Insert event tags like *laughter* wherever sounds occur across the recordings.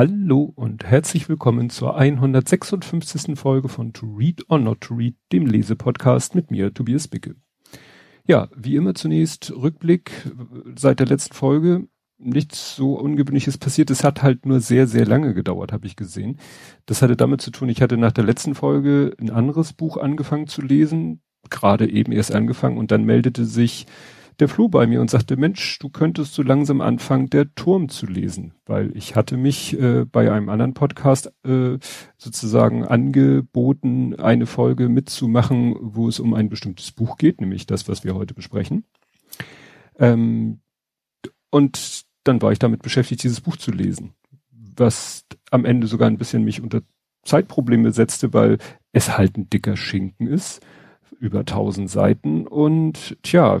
Hallo und herzlich willkommen zur 156. Folge von To Read or Not to Read, dem Lesepodcast mit mir, Tobias Bicke. Ja, wie immer zunächst Rückblick seit der letzten Folge. Nichts so Ungewöhnliches passiert. Es hat halt nur sehr, sehr lange gedauert, habe ich gesehen. Das hatte damit zu tun, ich hatte nach der letzten Folge ein anderes Buch angefangen zu lesen, gerade eben erst angefangen und dann meldete sich der Flo bei mir und sagte, Mensch, du könntest so langsam anfangen, der Turm zu lesen, weil ich hatte mich äh, bei einem anderen Podcast äh, sozusagen angeboten, eine Folge mitzumachen, wo es um ein bestimmtes Buch geht, nämlich das, was wir heute besprechen. Ähm, und dann war ich damit beschäftigt, dieses Buch zu lesen, was am Ende sogar ein bisschen mich unter Zeitprobleme setzte, weil es halt ein dicker Schinken ist über tausend Seiten und tja,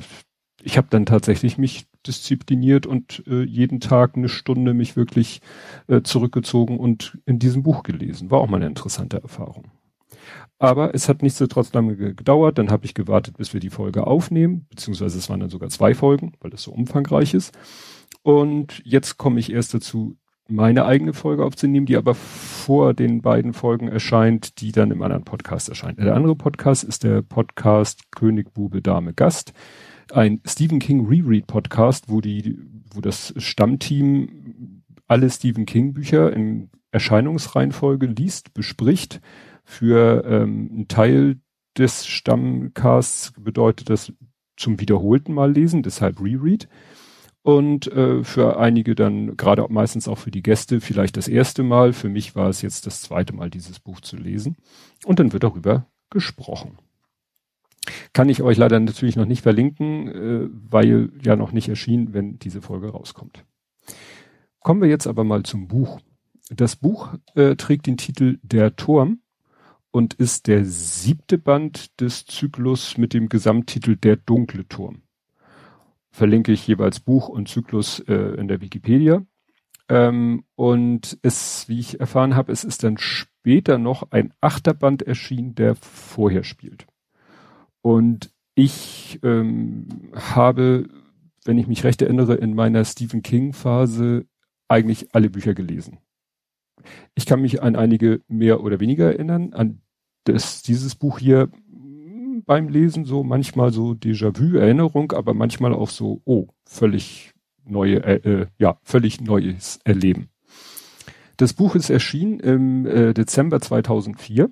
ich habe dann tatsächlich mich diszipliniert und äh, jeden Tag eine Stunde mich wirklich äh, zurückgezogen und in diesem Buch gelesen. War auch mal eine interessante Erfahrung. Aber es hat nichtsdestotrotz lange gedauert. Dann habe ich gewartet, bis wir die Folge aufnehmen, beziehungsweise es waren dann sogar zwei Folgen, weil das so umfangreich ist. Und jetzt komme ich erst dazu, meine eigene Folge aufzunehmen, die aber vor den beiden Folgen erscheint, die dann im anderen Podcast erscheint. Der andere Podcast ist der Podcast König, Bube, Dame, Gast ein Stephen King Reread Podcast, wo die, wo das Stammteam alle Stephen King Bücher in Erscheinungsreihenfolge liest, bespricht. Für ähm, einen Teil des Stammcasts bedeutet das zum wiederholten Mal lesen, deshalb Reread. Und äh, für einige dann, gerade meistens auch für die Gäste, vielleicht das erste Mal. Für mich war es jetzt das zweite Mal, dieses Buch zu lesen. Und dann wird darüber gesprochen. Kann ich euch leider natürlich noch nicht verlinken, äh, weil ja noch nicht erschien, wenn diese Folge rauskommt. Kommen wir jetzt aber mal zum Buch. Das Buch äh, trägt den Titel Der Turm und ist der siebte Band des Zyklus mit dem Gesamttitel Der dunkle Turm. Verlinke ich jeweils Buch und Zyklus äh, in der Wikipedia. Ähm, und es, wie ich erfahren habe, es ist dann später noch ein achter Band erschienen, der vorher spielt. Und ich ähm, habe, wenn ich mich recht erinnere, in meiner Stephen King Phase eigentlich alle Bücher gelesen. Ich kann mich an einige mehr oder weniger erinnern, an das, dieses Buch hier beim Lesen so manchmal so Déjà-vu-Erinnerung, aber manchmal auch so, oh, völlig neue, äh, äh, ja, völlig neues Erleben. Das Buch ist erschienen im äh, Dezember 2004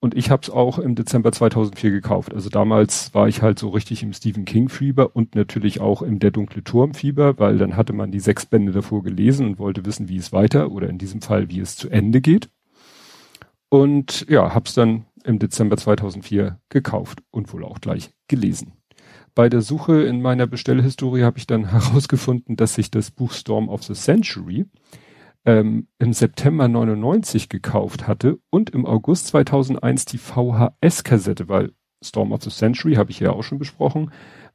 und ich habe es auch im Dezember 2004 gekauft. Also damals war ich halt so richtig im Stephen King Fieber und natürlich auch im Der dunkle Turm Fieber, weil dann hatte man die sechs Bände davor gelesen und wollte wissen, wie es weiter oder in diesem Fall, wie es zu Ende geht. Und ja, hab's dann im Dezember 2004 gekauft und wohl auch gleich gelesen. Bei der Suche in meiner Bestellhistorie habe ich dann *laughs* herausgefunden, dass sich das Buch Storm of the Century ähm, im September 99 gekauft hatte und im August 2001 die VHS-Kassette, weil Storm of the Century habe ich ja auch schon besprochen,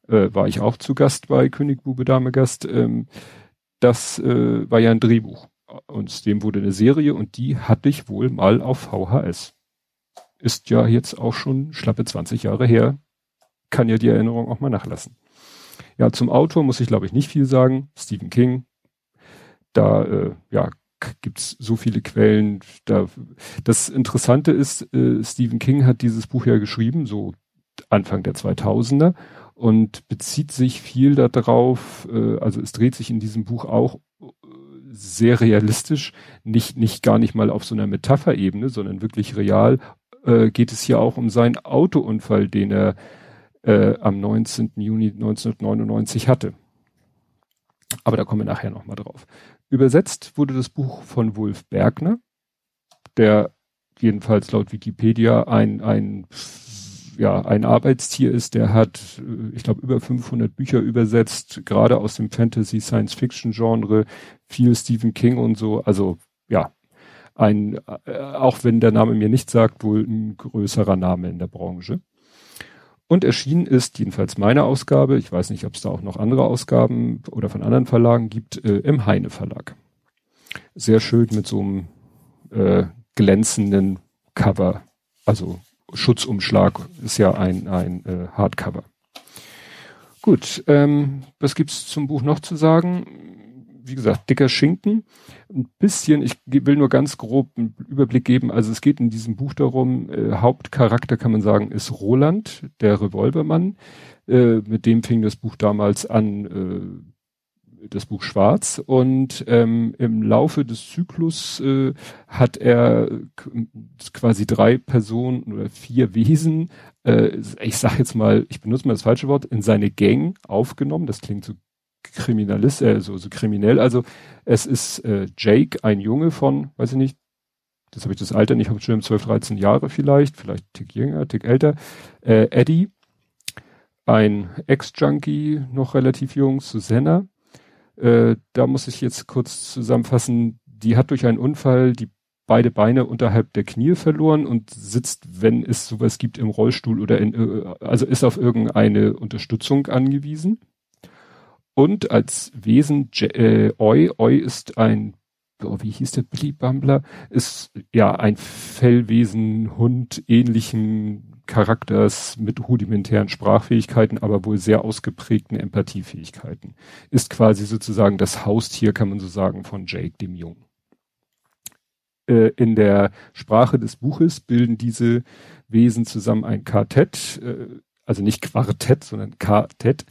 äh, war ich auch zu Gast bei König Bube Dame Gast. Ähm, das äh, war ja ein Drehbuch und dem wurde eine Serie und die hatte ich wohl mal auf VHS. Ist ja jetzt auch schon schlappe 20 Jahre her. Kann ja die Erinnerung auch mal nachlassen. Ja, zum Autor muss ich glaube ich nicht viel sagen. Stephen King, da äh, ja, gibt's so viele Quellen. Da, das Interessante ist, äh, Stephen King hat dieses Buch ja geschrieben, so Anfang der 2000er und bezieht sich viel darauf, äh, also es dreht sich in diesem Buch auch äh, sehr realistisch, nicht, nicht gar nicht mal auf so einer Metapherebene, sondern wirklich real, äh, geht es hier auch um seinen Autounfall, den er äh, am 19. Juni 1999 hatte. Aber da kommen wir nachher nochmal drauf. Übersetzt wurde das Buch von Wolf Bergner, der jedenfalls laut Wikipedia ein, ein, ja, ein Arbeitstier ist, der hat, ich glaube, über 500 Bücher übersetzt, gerade aus dem Fantasy Science Fiction Genre, viel Stephen King und so, also, ja, ein, äh, auch wenn der Name mir nicht sagt, wohl ein größerer Name in der Branche. Und erschienen ist, jedenfalls meine Ausgabe, ich weiß nicht, ob es da auch noch andere Ausgaben oder von anderen Verlagen gibt, äh, im Heine Verlag. Sehr schön mit so einem äh, glänzenden Cover, also Schutzumschlag ist ja ein, ein äh, Hardcover. Gut, ähm, was gibt's zum Buch noch zu sagen? Wie gesagt, dicker Schinken. Ein bisschen, ich will nur ganz grob einen Überblick geben. Also es geht in diesem Buch darum, äh, Hauptcharakter kann man sagen, ist Roland, der Revolvermann. Äh, mit dem fing das Buch damals an, äh, das Buch Schwarz. Und ähm, im Laufe des Zyklus äh, hat er quasi drei Personen oder vier Wesen, äh, ich sag jetzt mal, ich benutze mal das falsche Wort, in seine Gang aufgenommen. Das klingt so Kriminalist, äh, so, so kriminell. Also es ist äh, Jake, ein Junge von, weiß ich nicht, das habe ich das Alter nicht, habe schon 12, 13 Jahre vielleicht, vielleicht tick jünger, tick älter. Äh, Eddie, ein Ex-Junkie, noch relativ jung, Susanna. Äh, da muss ich jetzt kurz zusammenfassen, die hat durch einen Unfall die beide Beine unterhalb der Knie verloren und sitzt, wenn es sowas gibt, im Rollstuhl oder in, äh, also ist auf irgendeine Unterstützung angewiesen. Und als Wesen äh, Oi, Oi ist ein, oh, wie hieß der Billy Bumbler, ist ja ein Fellwesen, Hund ähnlichen Charakters mit rudimentären Sprachfähigkeiten, aber wohl sehr ausgeprägten Empathiefähigkeiten. Ist quasi sozusagen das Haustier, kann man so sagen, von Jake, dem Jungen. Äh, in der Sprache des Buches bilden diese Wesen zusammen ein Quartett, äh, also nicht Quartett, sondern Quartett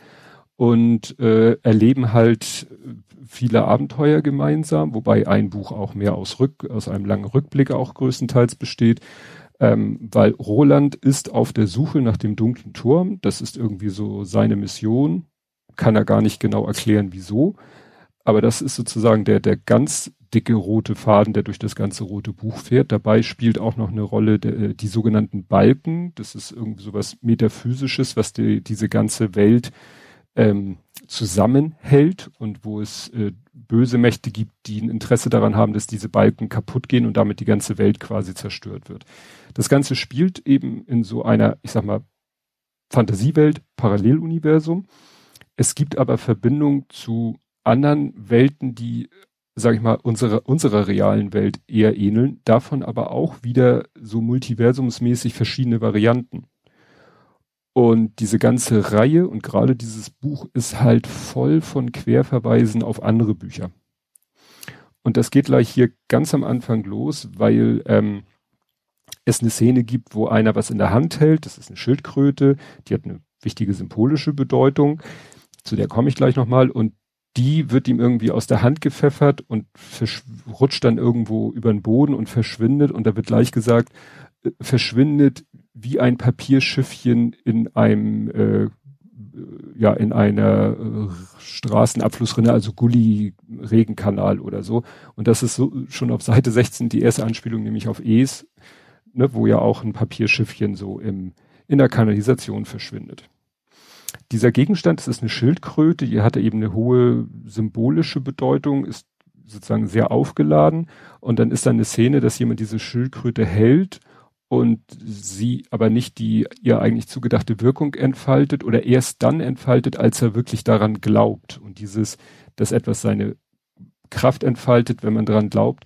und äh, erleben halt viele Abenteuer gemeinsam, wobei ein Buch auch mehr aus Rück, aus einem langen Rückblick auch größtenteils besteht, ähm, weil Roland ist auf der Suche nach dem dunklen Turm. Das ist irgendwie so seine Mission. Kann er gar nicht genau erklären, wieso. Aber das ist sozusagen der, der ganz dicke rote Faden, der durch das ganze rote Buch fährt. Dabei spielt auch noch eine Rolle der, die sogenannten Balken. Das ist irgendwie sowas Metaphysisches, was die, diese ganze Welt ähm, zusammenhält und wo es äh, böse Mächte gibt, die ein Interesse daran haben, dass diese Balken kaputt gehen und damit die ganze Welt quasi zerstört wird. Das Ganze spielt eben in so einer, ich sag mal, Fantasiewelt, Paralleluniversum. Es gibt aber Verbindung zu anderen Welten, die, sag ich mal, unserer, unserer realen Welt eher ähneln, davon aber auch wieder so multiversumsmäßig verschiedene Varianten. Und diese ganze Reihe und gerade dieses Buch ist halt voll von Querverweisen auf andere Bücher. Und das geht gleich hier ganz am Anfang los, weil ähm, es eine Szene gibt, wo einer was in der Hand hält. Das ist eine Schildkröte, die hat eine wichtige symbolische Bedeutung. Zu der komme ich gleich nochmal. Und die wird ihm irgendwie aus der Hand gepfeffert und rutscht dann irgendwo über den Boden und verschwindet. Und da wird gleich gesagt, äh, verschwindet wie ein Papierschiffchen in einem äh, ja in einer äh, Straßenabflussrinne, also Gully Regenkanal oder so. Und das ist so schon auf Seite 16 die erste Anspielung, nämlich auf Es, ne, wo ja auch ein Papierschiffchen so im in der Kanalisation verschwindet. Dieser Gegenstand, das ist eine Schildkröte, die hatte eben eine hohe symbolische Bedeutung, ist sozusagen sehr aufgeladen und dann ist da eine Szene, dass jemand diese Schildkröte hält und sie aber nicht die ihr eigentlich zugedachte Wirkung entfaltet oder erst dann entfaltet, als er wirklich daran glaubt. Und dieses, dass etwas seine Kraft entfaltet, wenn man daran glaubt,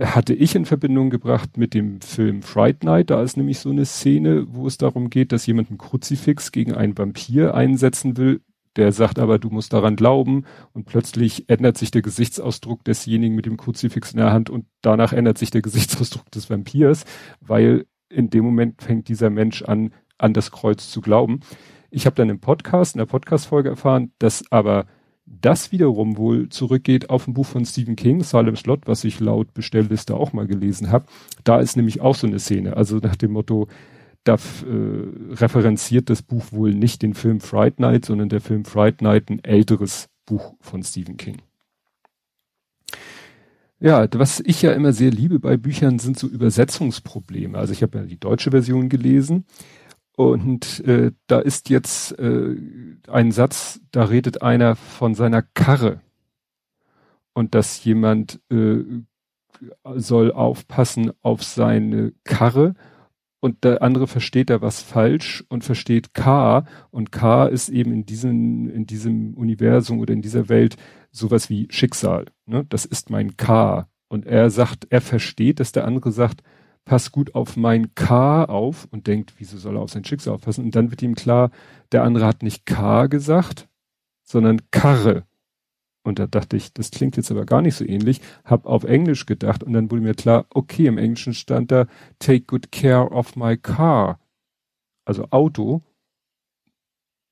hatte ich in Verbindung gebracht mit dem Film Fright Night. Da ist nämlich so eine Szene, wo es darum geht, dass jemand ein Kruzifix gegen einen Vampir einsetzen will, der sagt aber, du musst daran glauben und plötzlich ändert sich der Gesichtsausdruck desjenigen mit dem Kruzifix in der Hand und danach ändert sich der Gesichtsausdruck des Vampirs, weil in dem Moment fängt dieser Mensch an, an das Kreuz zu glauben. Ich habe dann im Podcast, in der Podcast-Folge erfahren, dass aber das wiederum wohl zurückgeht auf ein Buch von Stephen King, Salem Slot, was ich laut Bestellliste auch mal gelesen habe. Da ist nämlich auch so eine Szene, also nach dem Motto, da äh, referenziert das Buch wohl nicht den Film Fright Night, sondern der Film Fright Night ein älteres Buch von Stephen King. Ja, was ich ja immer sehr liebe bei Büchern sind so Übersetzungsprobleme. Also ich habe ja die deutsche Version gelesen und äh, da ist jetzt äh, ein Satz, da redet einer von seiner Karre und dass jemand äh, soll aufpassen auf seine Karre und der andere versteht da was falsch und versteht K und K ist eben in diesem, in diesem Universum oder in dieser Welt sowas wie Schicksal. Ne? Das ist mein K. Und er sagt, er versteht, dass der andere sagt, pass gut auf mein K auf und denkt, wieso soll er auf sein Schicksal aufpassen? Und dann wird ihm klar, der andere hat nicht K gesagt, sondern Karre. Und da dachte ich, das klingt jetzt aber gar nicht so ähnlich, hab auf Englisch gedacht und dann wurde mir klar, okay, im Englischen stand da, take good care of my car. Also Auto.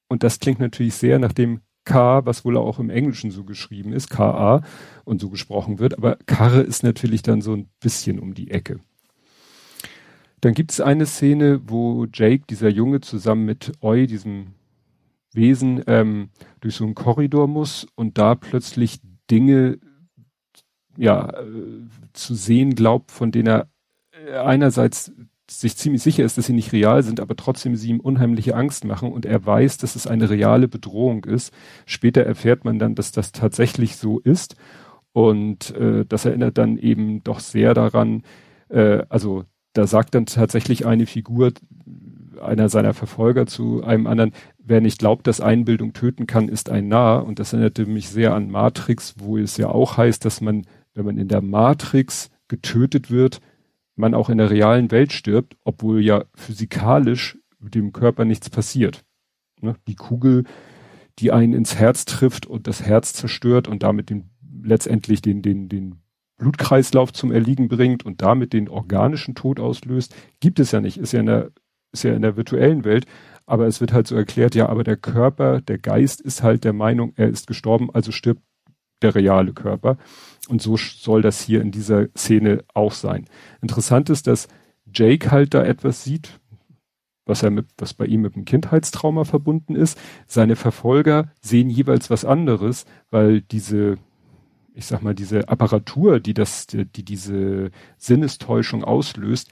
Und das klingt natürlich sehr nach dem K, was wohl auch im Englischen so geschrieben ist, KA und so gesprochen wird, aber Karre ist natürlich dann so ein bisschen um die Ecke. Dann gibt es eine Szene, wo Jake, dieser Junge, zusammen mit Oi, diesem Wesen, ähm, durch so einen Korridor muss und da plötzlich Dinge ja äh, zu sehen glaubt, von denen er äh, einerseits sich ziemlich sicher ist, dass sie nicht real sind, aber trotzdem sie ihm unheimliche Angst machen und er weiß, dass es eine reale Bedrohung ist. Später erfährt man dann, dass das tatsächlich so ist und äh, das erinnert dann eben doch sehr daran, äh, also da sagt dann tatsächlich eine Figur, einer seiner Verfolger zu einem anderen, wer nicht glaubt, dass Einbildung töten kann, ist ein Narr. Und das erinnerte mich sehr an Matrix, wo es ja auch heißt, dass man, wenn man in der Matrix getötet wird, man auch in der realen Welt stirbt, obwohl ja physikalisch dem Körper nichts passiert. Ne? Die Kugel, die einen ins Herz trifft und das Herz zerstört und damit den, letztendlich den, den, den Blutkreislauf zum Erliegen bringt und damit den organischen Tod auslöst, gibt es ja nicht. Ist ja in der, ist ja in der virtuellen Welt. Aber es wird halt so erklärt, ja, aber der Körper, der Geist ist halt der Meinung, er ist gestorben, also stirbt der reale Körper. Und so soll das hier in dieser Szene auch sein. Interessant ist, dass Jake halt da etwas sieht, was er mit, was bei ihm mit dem Kindheitstrauma verbunden ist. Seine Verfolger sehen jeweils was anderes, weil diese, ich sag mal, diese Apparatur, die das, die, die diese Sinnestäuschung auslöst,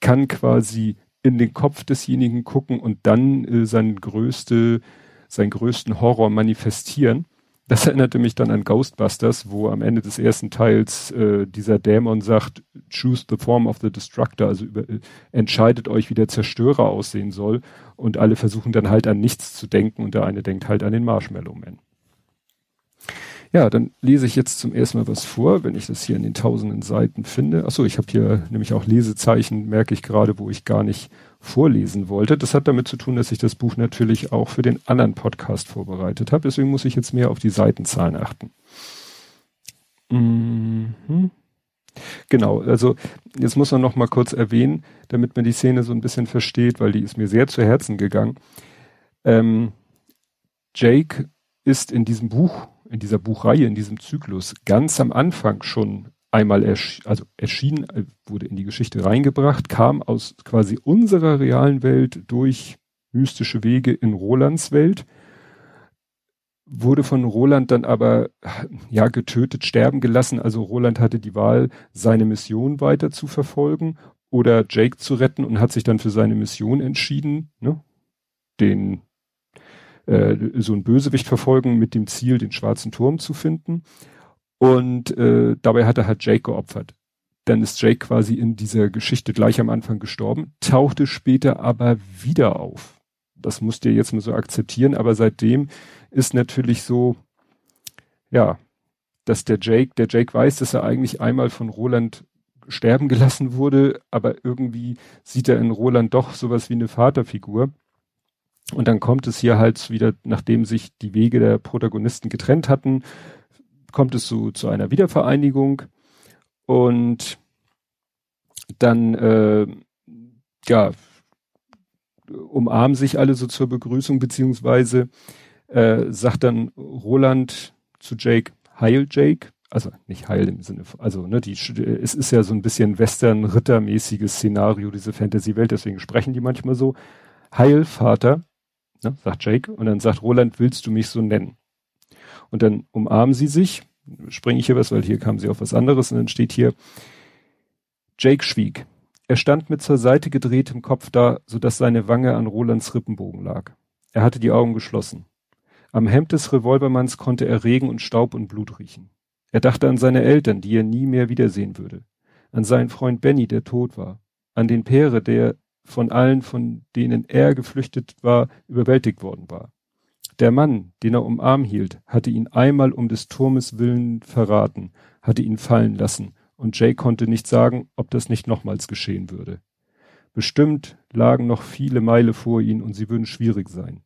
kann quasi in den Kopf desjenigen gucken und dann äh, sein größte, seinen größten Horror manifestieren. Das erinnerte mich dann an Ghostbusters, wo am Ende des ersten Teils äh, dieser Dämon sagt, choose the form of the destructor, also über, äh, entscheidet euch, wie der Zerstörer aussehen soll. Und alle versuchen dann halt an nichts zu denken und der eine denkt halt an den Marshmallow Man. Ja, dann lese ich jetzt zum ersten Mal was vor, wenn ich das hier in den tausenden Seiten finde. Achso, ich habe hier nämlich auch Lesezeichen, merke ich gerade, wo ich gar nicht vorlesen wollte. Das hat damit zu tun, dass ich das Buch natürlich auch für den anderen Podcast vorbereitet habe. Deswegen muss ich jetzt mehr auf die Seitenzahlen achten. Mhm. Genau, also jetzt muss man noch mal kurz erwähnen, damit man die Szene so ein bisschen versteht, weil die ist mir sehr zu Herzen gegangen. Ähm, Jake ist in diesem Buch in dieser Buchreihe, in diesem Zyklus ganz am Anfang schon einmal ersch also erschien, äh, wurde in die Geschichte reingebracht, kam aus quasi unserer realen Welt durch mystische Wege in Rolands Welt, wurde von Roland dann aber ja getötet, sterben gelassen. Also Roland hatte die Wahl, seine Mission weiter zu verfolgen oder Jake zu retten und hat sich dann für seine Mission entschieden, ne? den äh, so ein Bösewicht verfolgen mit dem Ziel, den schwarzen Turm zu finden. Und äh, dabei hat er halt Jake geopfert. Dann ist Jake quasi in dieser Geschichte gleich am Anfang gestorben, tauchte später aber wieder auf. Das musst ihr jetzt mal so akzeptieren, aber seitdem ist natürlich so, ja, dass der Jake, der Jake weiß, dass er eigentlich einmal von Roland sterben gelassen wurde, aber irgendwie sieht er in Roland doch sowas wie eine Vaterfigur. Und dann kommt es hier halt wieder, nachdem sich die Wege der Protagonisten getrennt hatten, kommt es so zu einer Wiedervereinigung. Und dann äh, ja umarmen sich alle so zur Begrüßung beziehungsweise äh, sagt dann Roland zu Jake Heil Jake. Also nicht Heil im Sinne von, also ne die es ist ja so ein bisschen Western Rittermäßiges Szenario diese Fantasy Welt deswegen sprechen die manchmal so. Heil Vater ne, sagt Jake. Und dann sagt Roland, willst du mich so nennen? Und dann umarmen sie sich, springe ich hier was, weil hier kam sie auf was anderes und dann steht hier, Jake schwieg. Er stand mit zur Seite gedrehtem Kopf da, so dass seine Wange an Rolands Rippenbogen lag. Er hatte die Augen geschlossen. Am Hemd des Revolvermanns konnte er Regen und Staub und Blut riechen. Er dachte an seine Eltern, die er nie mehr wiedersehen würde. An seinen Freund Benny, der tot war. An den Pere, der von allen, von denen er geflüchtet war, überwältigt worden war. Der Mann, den er um Arm hielt, hatte ihn einmal um des Turmes willen verraten, hatte ihn fallen lassen, und Jay konnte nicht sagen, ob das nicht nochmals geschehen würde. Bestimmt lagen noch viele Meile vor ihm und sie würden schwierig sein.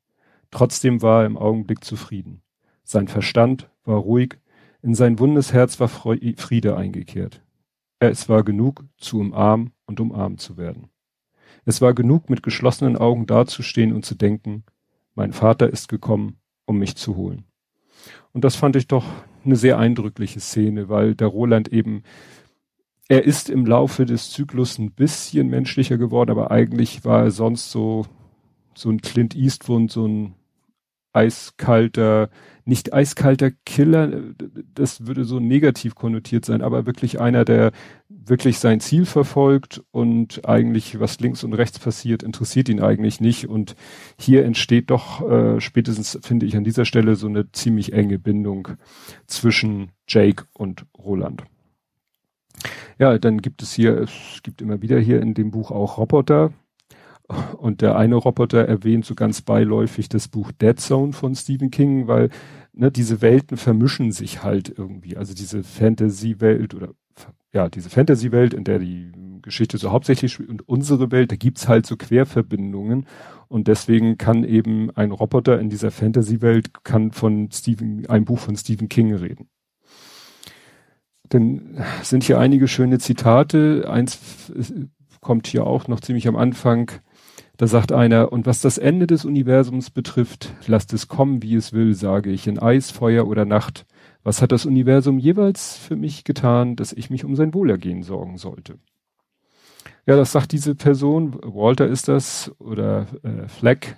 Trotzdem war er im Augenblick zufrieden. Sein Verstand war ruhig, In sein wundes Herz war Friede eingekehrt. Es war genug, zu umarmen und umarmt zu werden. Es war genug, mit geschlossenen Augen dazustehen und zu denken, mein Vater ist gekommen, um mich zu holen. Und das fand ich doch eine sehr eindrückliche Szene, weil der Roland eben, er ist im Laufe des Zyklus ein bisschen menschlicher geworden, aber eigentlich war er sonst so, so ein Clint Eastwood, so ein eiskalter, nicht eiskalter Killer, das würde so negativ konnotiert sein, aber wirklich einer, der wirklich sein Ziel verfolgt und eigentlich was links und rechts passiert, interessiert ihn eigentlich nicht. Und hier entsteht doch äh, spätestens, finde ich, an dieser Stelle so eine ziemlich enge Bindung zwischen Jake und Roland. Ja, dann gibt es hier, es gibt immer wieder hier in dem Buch auch Roboter, und der eine Roboter erwähnt so ganz beiläufig das Buch Dead Zone von Stephen King, weil ne, diese Welten vermischen sich halt irgendwie. Also diese Fantasy-Welt oder ja, diese Fantasy-Welt, in der die Geschichte so hauptsächlich spielt und unsere Welt, da gibt's halt so Querverbindungen. Und deswegen kann eben ein Roboter in dieser Fantasy-Welt kann von Stephen, ein Buch von Stephen King reden. Denn sind hier einige schöne Zitate. Eins kommt hier auch noch ziemlich am Anfang. Da sagt einer, und was das Ende des Universums betrifft, lasst es kommen, wie es will, sage ich, in Eis, Feuer oder Nacht. Was hat das Universum jeweils für mich getan, dass ich mich um sein Wohlergehen sorgen sollte? Ja, das sagt diese Person, Walter ist das, oder äh, Fleck,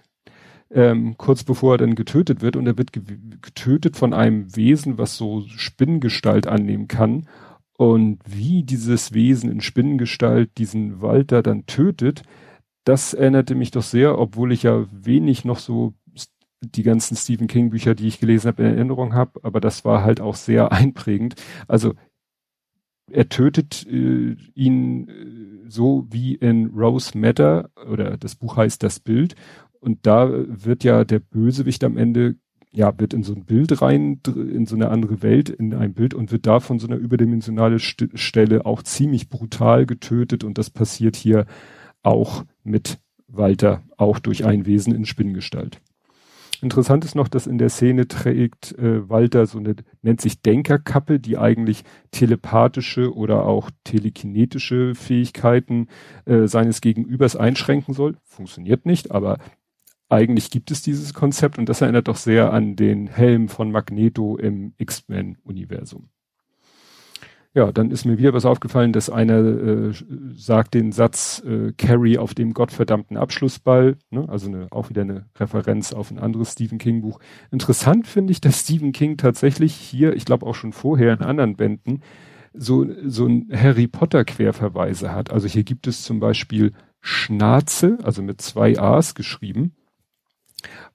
ähm, kurz bevor er dann getötet wird. Und er wird getötet von einem Wesen, was so Spinnengestalt annehmen kann. Und wie dieses Wesen in Spinnengestalt diesen Walter dann tötet, das erinnerte mich doch sehr, obwohl ich ja wenig noch so die ganzen Stephen King Bücher, die ich gelesen habe, in Erinnerung habe, aber das war halt auch sehr *laughs* einprägend. Also er tötet äh, ihn äh, so wie in Rose Matter oder das Buch heißt Das Bild und da wird ja der Bösewicht am Ende ja wird in so ein Bild rein in so eine andere Welt in ein Bild und wird da von so einer überdimensionale St Stelle auch ziemlich brutal getötet und das passiert hier auch mit Walter, auch durch ein Wesen in Spinnengestalt. Interessant ist noch, dass in der Szene trägt äh, Walter so eine, nennt sich Denkerkappe, die eigentlich telepathische oder auch telekinetische Fähigkeiten äh, seines Gegenübers einschränken soll. Funktioniert nicht, aber eigentlich gibt es dieses Konzept und das erinnert doch sehr an den Helm von Magneto im X-Men-Universum. Ja, dann ist mir wieder was aufgefallen, dass einer äh, sagt den Satz äh, Carrie auf dem gottverdammten Abschlussball, ne? also eine, auch wieder eine Referenz auf ein anderes Stephen King Buch. Interessant finde ich, dass Stephen King tatsächlich hier, ich glaube auch schon vorher in anderen Bänden, so, so ein Harry Potter Querverweise hat. Also hier gibt es zum Beispiel Schnarze, also mit zwei A's geschrieben.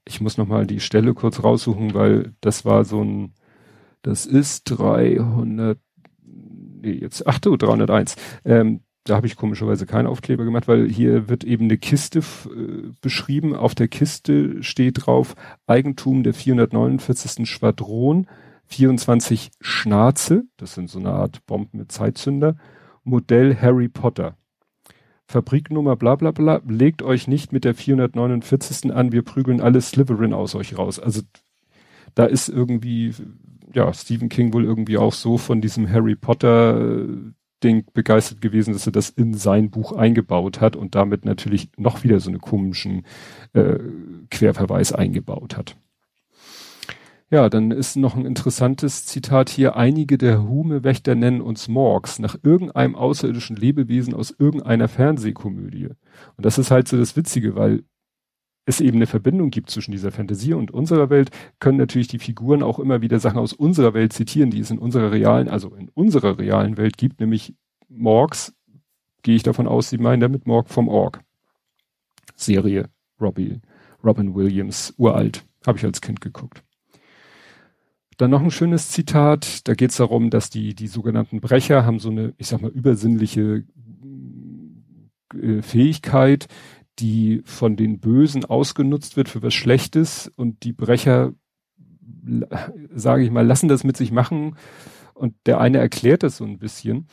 Ich muss nochmal die Stelle kurz raussuchen, weil das war so ein, das ist 300 nee, jetzt, ach du, 301. Ähm, da habe ich komischerweise keinen Aufkleber gemacht, weil hier wird eben eine Kiste äh, beschrieben. Auf der Kiste steht drauf Eigentum der 449. Schwadron, 24 Schnarze, das sind so eine Art Bomben mit Zeitzünder, Modell Harry Potter. Fabriknummer bla bla bla, legt euch nicht mit der 449. an, wir prügeln alle Slytherin aus euch raus. Also da ist irgendwie ja, Stephen King wohl irgendwie auch so von diesem Harry Potter äh, Ding begeistert gewesen, dass er das in sein Buch eingebaut hat und damit natürlich noch wieder so eine komischen äh, Querverweis eingebaut hat. Ja, dann ist noch ein interessantes Zitat hier. Einige der Hume-Wächter nennen uns Morgs nach irgendeinem außerirdischen Lebewesen aus irgendeiner Fernsehkomödie. Und das ist halt so das Witzige, weil es eben eine Verbindung gibt zwischen dieser Fantasie und unserer Welt, können natürlich die Figuren auch immer wieder Sachen aus unserer Welt zitieren, die es in unserer realen, also in unserer realen Welt gibt, nämlich Morgs, gehe ich davon aus, sie meinen damit Morg vom Org. Serie, Robbie, Robin Williams, uralt, habe ich als Kind geguckt. Dann noch ein schönes Zitat, da geht es darum, dass die, die sogenannten Brecher haben so eine, ich sag mal, übersinnliche äh, Fähigkeit, die von den Bösen ausgenutzt wird für was Schlechtes und die Brecher, sage ich mal, lassen das mit sich machen und der eine erklärt das so ein bisschen.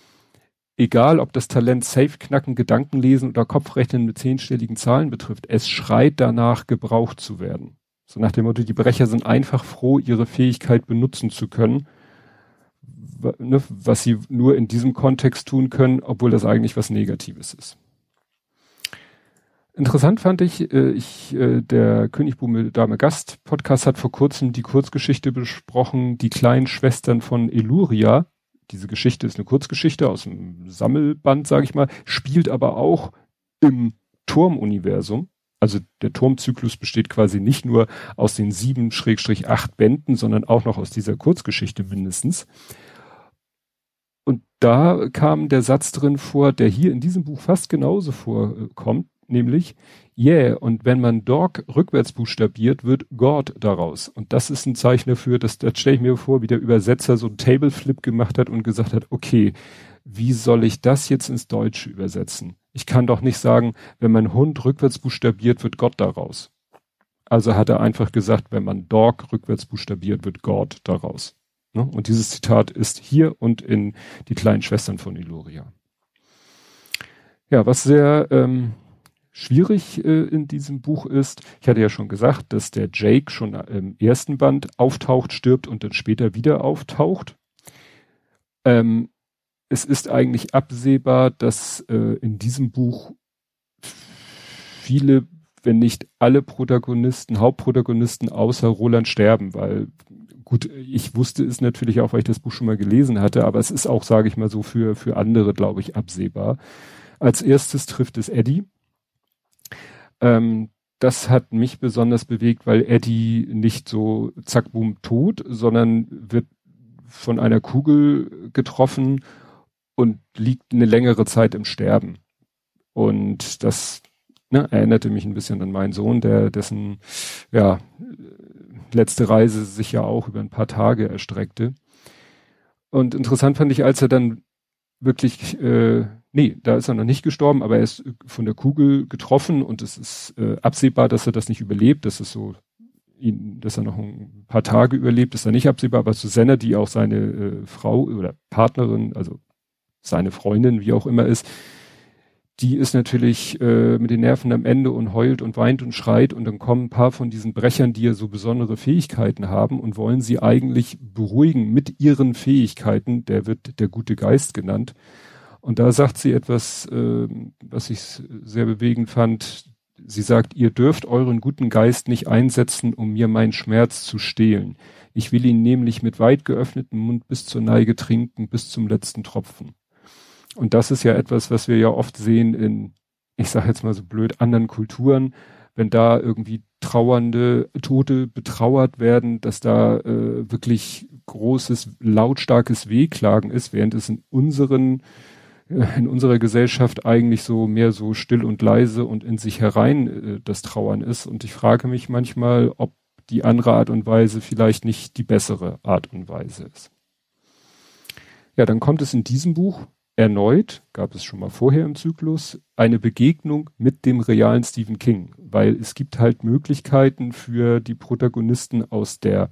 Egal, ob das Talent Safe knacken, Gedanken lesen oder Kopfrechnen mit zehnstelligen Zahlen betrifft, es schreit danach, gebraucht zu werden. So nach dem Motto, die Brecher sind einfach froh, ihre Fähigkeit benutzen zu können. ne, was sie nur in diesem Kontext tun können, obwohl das eigentlich was Negatives ist. Interessant fand ich, äh, ich äh, der König Bume Dame Gast Podcast hat vor kurzem die Kurzgeschichte besprochen, die kleinen Schwestern von Eluria. Diese Geschichte ist eine Kurzgeschichte aus dem Sammelband, sage ich mal, spielt aber auch im Turmuniversum. Also der Turmzyklus besteht quasi nicht nur aus den sieben Schrägstrich acht Bänden, sondern auch noch aus dieser Kurzgeschichte mindestens. Und da kam der Satz drin vor, der hier in diesem Buch fast genauso vorkommt nämlich Yeah, und wenn man Dog rückwärts buchstabiert, wird God daraus. Und das ist ein Zeichen dafür, dass, das stelle ich mir vor, wie der Übersetzer so ein Tableflip gemacht hat und gesagt hat, okay, wie soll ich das jetzt ins Deutsche übersetzen? Ich kann doch nicht sagen, wenn mein Hund rückwärts buchstabiert, wird Gott daraus. Also hat er einfach gesagt, wenn man Dog rückwärts buchstabiert, wird God daraus. Ne? Und dieses Zitat ist hier und in die kleinen Schwestern von Iloria. Ja, was sehr ähm, schwierig äh, in diesem Buch ist, ich hatte ja schon gesagt, dass der Jake schon im ersten Band auftaucht, stirbt und dann später wieder auftaucht. Ähm, es ist eigentlich absehbar, dass äh, in diesem Buch viele, wenn nicht alle Protagonisten, Hauptprotagonisten außer Roland sterben, weil gut, ich wusste es natürlich auch, weil ich das Buch schon mal gelesen hatte, aber es ist auch, sage ich mal so, für, für andere, glaube ich, absehbar. Als erstes trifft es Eddie ähm, das hat mich besonders bewegt, weil Eddie nicht so zack, boom, tot, sondern wird von einer Kugel getroffen und liegt eine längere Zeit im Sterben. Und das ne, erinnerte mich ein bisschen an meinen Sohn, der dessen ja letzte Reise sich ja auch über ein paar Tage erstreckte. Und interessant fand ich, als er dann wirklich äh, Nee, da ist er noch nicht gestorben, aber er ist von der Kugel getroffen und es ist äh, absehbar, dass er das nicht überlebt. Das ist so, ihn, dass er noch ein paar Tage überlebt, ist er nicht absehbar. Aber Susanna, die auch seine äh, Frau oder Partnerin, also seine Freundin, wie auch immer ist, die ist natürlich äh, mit den Nerven am Ende und heult und weint und schreit und dann kommen ein paar von diesen Brechern, die ja so besondere Fähigkeiten haben und wollen sie eigentlich beruhigen mit ihren Fähigkeiten. Der wird der gute Geist genannt und da sagt sie etwas, äh, was ich sehr bewegend fand. Sie sagt, ihr dürft euren guten Geist nicht einsetzen, um mir meinen Schmerz zu stehlen. Ich will ihn nämlich mit weit geöffnetem Mund bis zur Neige trinken, bis zum letzten Tropfen. Und das ist ja etwas, was wir ja oft sehen in, ich sage jetzt mal so blöd, anderen Kulturen, wenn da irgendwie trauernde Tote betrauert werden, dass da äh, wirklich großes, lautstarkes Wehklagen ist, während es in unseren *laughs* in unserer Gesellschaft eigentlich so mehr so still und leise und in sich herein äh, das Trauern ist. Und ich frage mich manchmal, ob die andere Art und Weise vielleicht nicht die bessere Art und Weise ist. Ja, dann kommt es in diesem Buch erneut, gab es schon mal vorher im Zyklus, eine Begegnung mit dem realen Stephen King, weil es gibt halt Möglichkeiten für die Protagonisten aus der,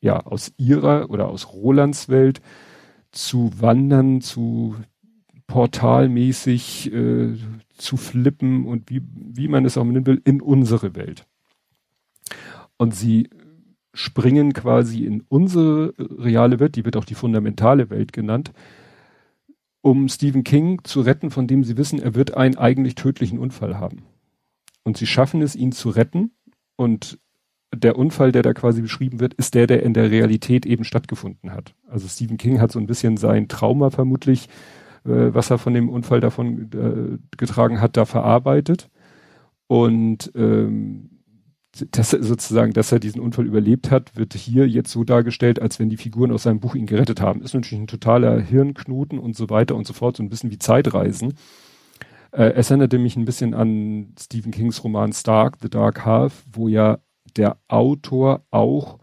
ja, aus ihrer oder aus Rolands Welt zu wandern, zu portalmäßig äh, zu flippen und wie, wie man es auch nennen will, in unsere Welt. Und sie springen quasi in unsere reale Welt, die wird auch die fundamentale Welt genannt, um Stephen King zu retten, von dem sie wissen, er wird einen eigentlich tödlichen Unfall haben. Und sie schaffen es, ihn zu retten und der Unfall, der da quasi beschrieben wird, ist der, der in der Realität eben stattgefunden hat. Also Stephen King hat so ein bisschen sein Trauma vermutlich was er von dem Unfall davon äh, getragen hat, da verarbeitet. Und ähm, dass er sozusagen, dass er diesen Unfall überlebt hat, wird hier jetzt so dargestellt, als wenn die Figuren aus seinem Buch ihn gerettet haben. Ist natürlich ein totaler Hirnknoten und so weiter und so fort, so ein bisschen wie Zeitreisen. Äh, es erinnerte mich ein bisschen an Stephen Kings Roman Stark, The Dark Half, wo ja der Autor auch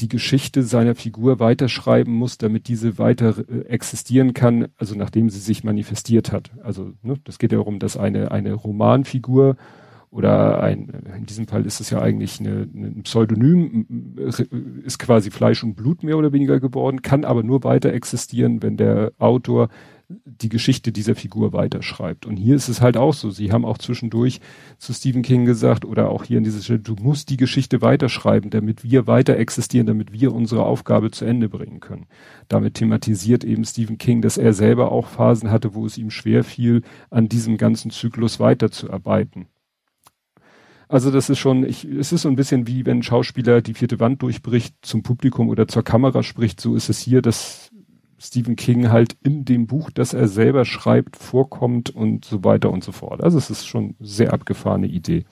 die Geschichte seiner Figur weiterschreiben muss, damit diese weiter äh, existieren kann, also nachdem sie sich manifestiert hat. Also ne, das geht ja darum, dass eine, eine Romanfigur oder ein, in diesem Fall ist es ja eigentlich eine, ein Pseudonym, ist quasi Fleisch und Blut mehr oder weniger geworden, kann aber nur weiter existieren, wenn der Autor die Geschichte dieser Figur weiterschreibt. Und hier ist es halt auch so. Sie haben auch zwischendurch zu Stephen King gesagt oder auch hier in dieser Stelle, du musst die Geschichte weiterschreiben, damit wir weiter existieren, damit wir unsere Aufgabe zu Ende bringen können. Damit thematisiert eben Stephen King, dass er selber auch Phasen hatte, wo es ihm schwer fiel, an diesem ganzen Zyklus weiterzuarbeiten. Also das ist schon, ich, es ist so ein bisschen wie wenn ein Schauspieler die vierte Wand durchbricht zum Publikum oder zur Kamera spricht, so ist es hier, dass Stephen King halt in dem Buch, das er selber schreibt, vorkommt und so weiter und so fort. Also es ist schon sehr abgefahrene Idee.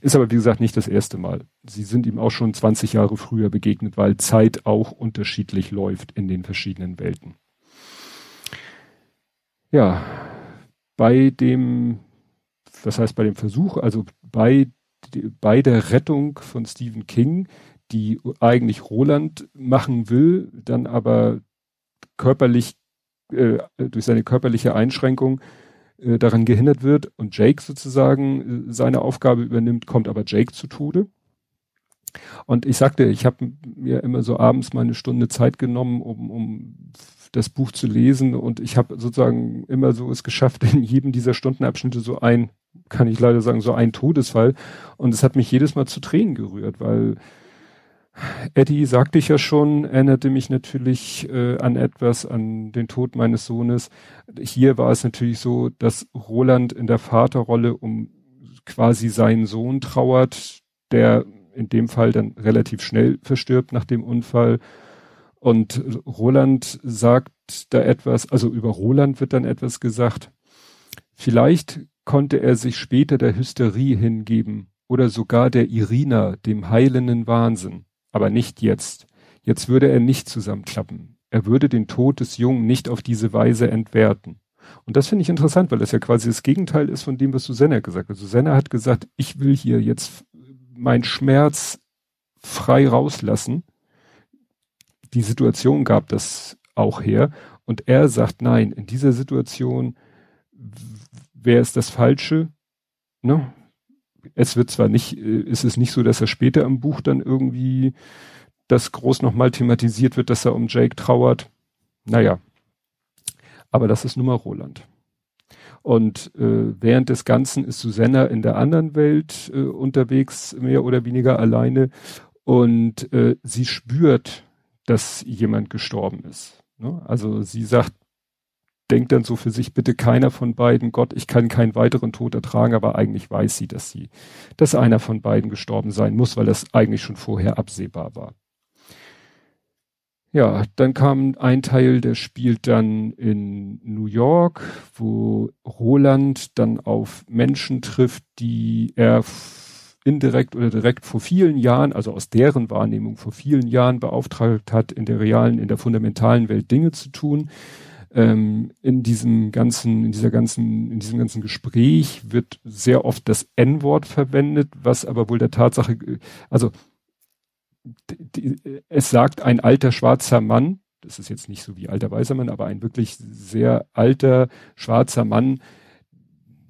Ist aber wie gesagt nicht das erste Mal. Sie sind ihm auch schon 20 Jahre früher begegnet, weil Zeit auch unterschiedlich läuft in den verschiedenen Welten. Ja, bei dem, was heißt bei dem Versuch, also bei, bei der Rettung von Stephen King, die eigentlich Roland machen will, dann aber körperlich, äh, durch seine körperliche Einschränkung äh, daran gehindert wird und Jake sozusagen äh, seine Aufgabe übernimmt, kommt aber Jake zu Tode. Und ich sagte, ich habe mir immer so abends mal eine Stunde Zeit genommen, um, um das Buch zu lesen und ich habe sozusagen immer so es geschafft, in jedem dieser Stundenabschnitte so ein, kann ich leider sagen, so ein Todesfall. Und es hat mich jedes Mal zu Tränen gerührt, weil Eddie, sagte ich ja schon, erinnerte mich natürlich äh, an etwas, an den Tod meines Sohnes. Hier war es natürlich so, dass Roland in der Vaterrolle um quasi seinen Sohn trauert, der in dem Fall dann relativ schnell verstirbt nach dem Unfall. Und Roland sagt da etwas, also über Roland wird dann etwas gesagt. Vielleicht konnte er sich später der Hysterie hingeben oder sogar der Irina, dem heilenden Wahnsinn aber nicht jetzt. Jetzt würde er nicht zusammenklappen. Er würde den Tod des Jungen nicht auf diese Weise entwerten. Und das finde ich interessant, weil das ja quasi das Gegenteil ist von dem, was Susanna gesagt hat. Susanna hat gesagt, ich will hier jetzt meinen Schmerz frei rauslassen. Die Situation gab das auch her. Und er sagt, nein, in dieser Situation wäre es das Falsche. Ne? Es wird zwar nicht, äh, ist es nicht so, dass er später im Buch dann irgendwie das groß nochmal thematisiert wird, dass er um Jake trauert. Naja. Aber das ist nun mal Roland. Und äh, während des Ganzen ist Susanna in der anderen Welt äh, unterwegs, mehr oder weniger alleine. Und äh, sie spürt, dass jemand gestorben ist. Ne? Also sie sagt, denkt dann so für sich, bitte keiner von beiden, Gott, ich kann keinen weiteren Tod ertragen, aber eigentlich weiß sie, dass sie, dass einer von beiden gestorben sein muss, weil das eigentlich schon vorher absehbar war. Ja, dann kam ein Teil, der spielt dann in New York, wo Roland dann auf Menschen trifft, die er indirekt oder direkt vor vielen Jahren, also aus deren Wahrnehmung vor vielen Jahren beauftragt hat, in der realen, in der fundamentalen Welt Dinge zu tun ähm, in diesem ganzen, in dieser ganzen, in diesem ganzen Gespräch wird sehr oft das N-Wort verwendet, was aber wohl der Tatsache, also die, es sagt ein alter schwarzer Mann, das ist jetzt nicht so wie alter weißer Mann, aber ein wirklich sehr alter schwarzer Mann,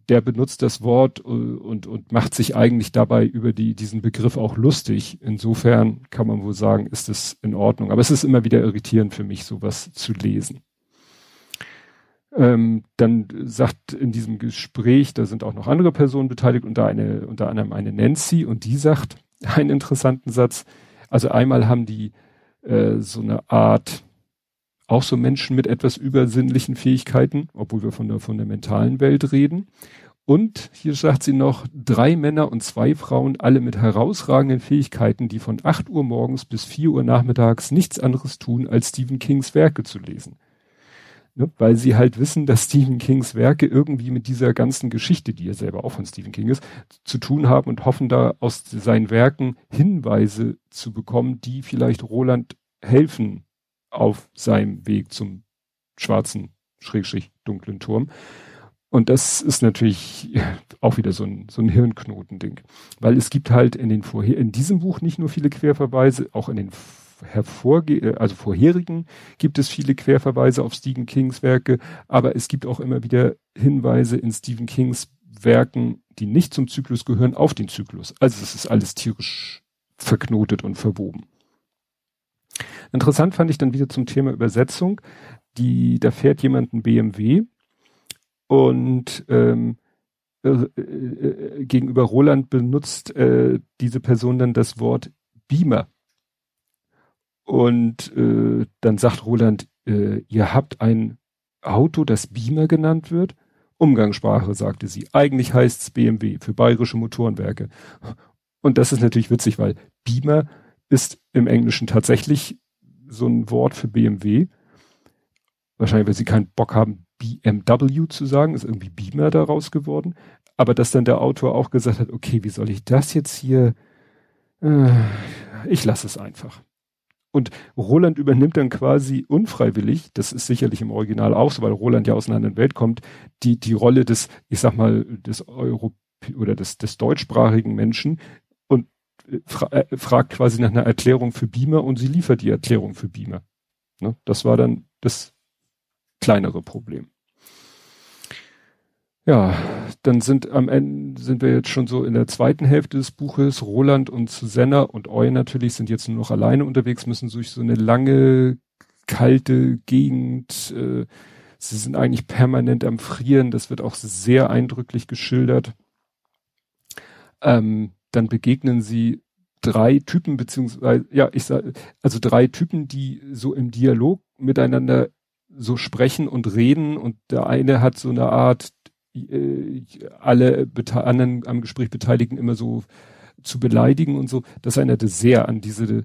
der benutzt das Wort äh, und, und macht sich eigentlich dabei über die, diesen Begriff auch lustig. Insofern kann man wohl sagen, ist es in Ordnung. Aber es ist immer wieder irritierend für mich, sowas zu lesen. Ähm, dann sagt in diesem Gespräch, da sind auch noch andere Personen beteiligt, unter, eine, unter anderem eine Nancy, und die sagt *laughs* einen interessanten Satz. Also einmal haben die äh, so eine Art, auch so Menschen mit etwas übersinnlichen Fähigkeiten, obwohl wir von der, von der mentalen Welt reden. Und hier sagt sie noch, drei Männer und zwei Frauen, alle mit herausragenden Fähigkeiten, die von 8 Uhr morgens bis 4 Uhr nachmittags nichts anderes tun, als Stephen Kings Werke zu lesen ne, weil sie halt wissen, dass Stephen Kings Werke irgendwie mit dieser ganzen Geschichte, die ja selber auch von Stephen King ist, zu tun haben und hoffen da aus seinen Werken Hinweise zu bekommen, die vielleicht Roland helfen auf seinem Weg zum schwarzen, schrägstrich dunklen Turm. Und das ist natürlich *laughs* auch wieder so ein, so ein Hirnknotending. Weil es gibt halt in den vorher, in diesem Buch nicht nur viele Querverweise, auch in den hervorge äh, also vorherigen gibt es viele Querverweise auf Stephen Kings Werke, aber es gibt auch immer wieder Hinweise in Stephen Kings Werken, die nicht zum Zyklus gehören, auf den Zyklus. Also es ist alles tierisch verknotet und verwoben. Interessant fand ich dann wieder zum Thema Übersetzung. Die, da fährt jemand ein BMW und ähm, äh, äh, gegenüber Roland benutzt äh, diese Person dann das Wort Beamer. Und äh, dann sagt Roland, äh, ihr habt ein Auto, das Beamer genannt wird. Umgangssprache, sagte sie. Eigentlich heißt es BMW für bayerische Motorenwerke. Und das ist natürlich witzig, weil Beamer ist im Englischen tatsächlich so ein Wort für BMW. Wahrscheinlich, weil sie keinen Bock haben, BMW zu sagen, ist irgendwie Beamer daraus geworden. Aber dass dann der Autor auch gesagt hat, okay, wie soll ich das jetzt hier, äh, ich lasse es einfach. Und Roland übernimmt dann quasi unfreiwillig, das ist sicherlich im Original auch so, weil Roland ja aus einer anderen Welt kommt, die, die Rolle des, ich sag mal, des Euro oder des, des deutschsprachigen Menschen und äh, fra äh, fragt quasi nach einer Erklärung für Beamer und sie liefert die Erklärung für Beamer. Ne? Das war dann das kleinere Problem. Ja, dann sind am Ende, sind wir jetzt schon so in der zweiten Hälfte des Buches. Roland und Susanna und Eu natürlich sind jetzt nur noch alleine unterwegs, müssen durch so eine lange, kalte Gegend. Äh, sie sind eigentlich permanent am Frieren. Das wird auch sehr eindrücklich geschildert. Ähm, dann begegnen sie drei Typen, beziehungsweise, ja, ich sage, also drei Typen, die so im Dialog miteinander so sprechen und reden und der eine hat so eine Art äh, alle anderen am Gespräch Beteiligten immer so zu beleidigen und so. Das erinnerte sehr an diese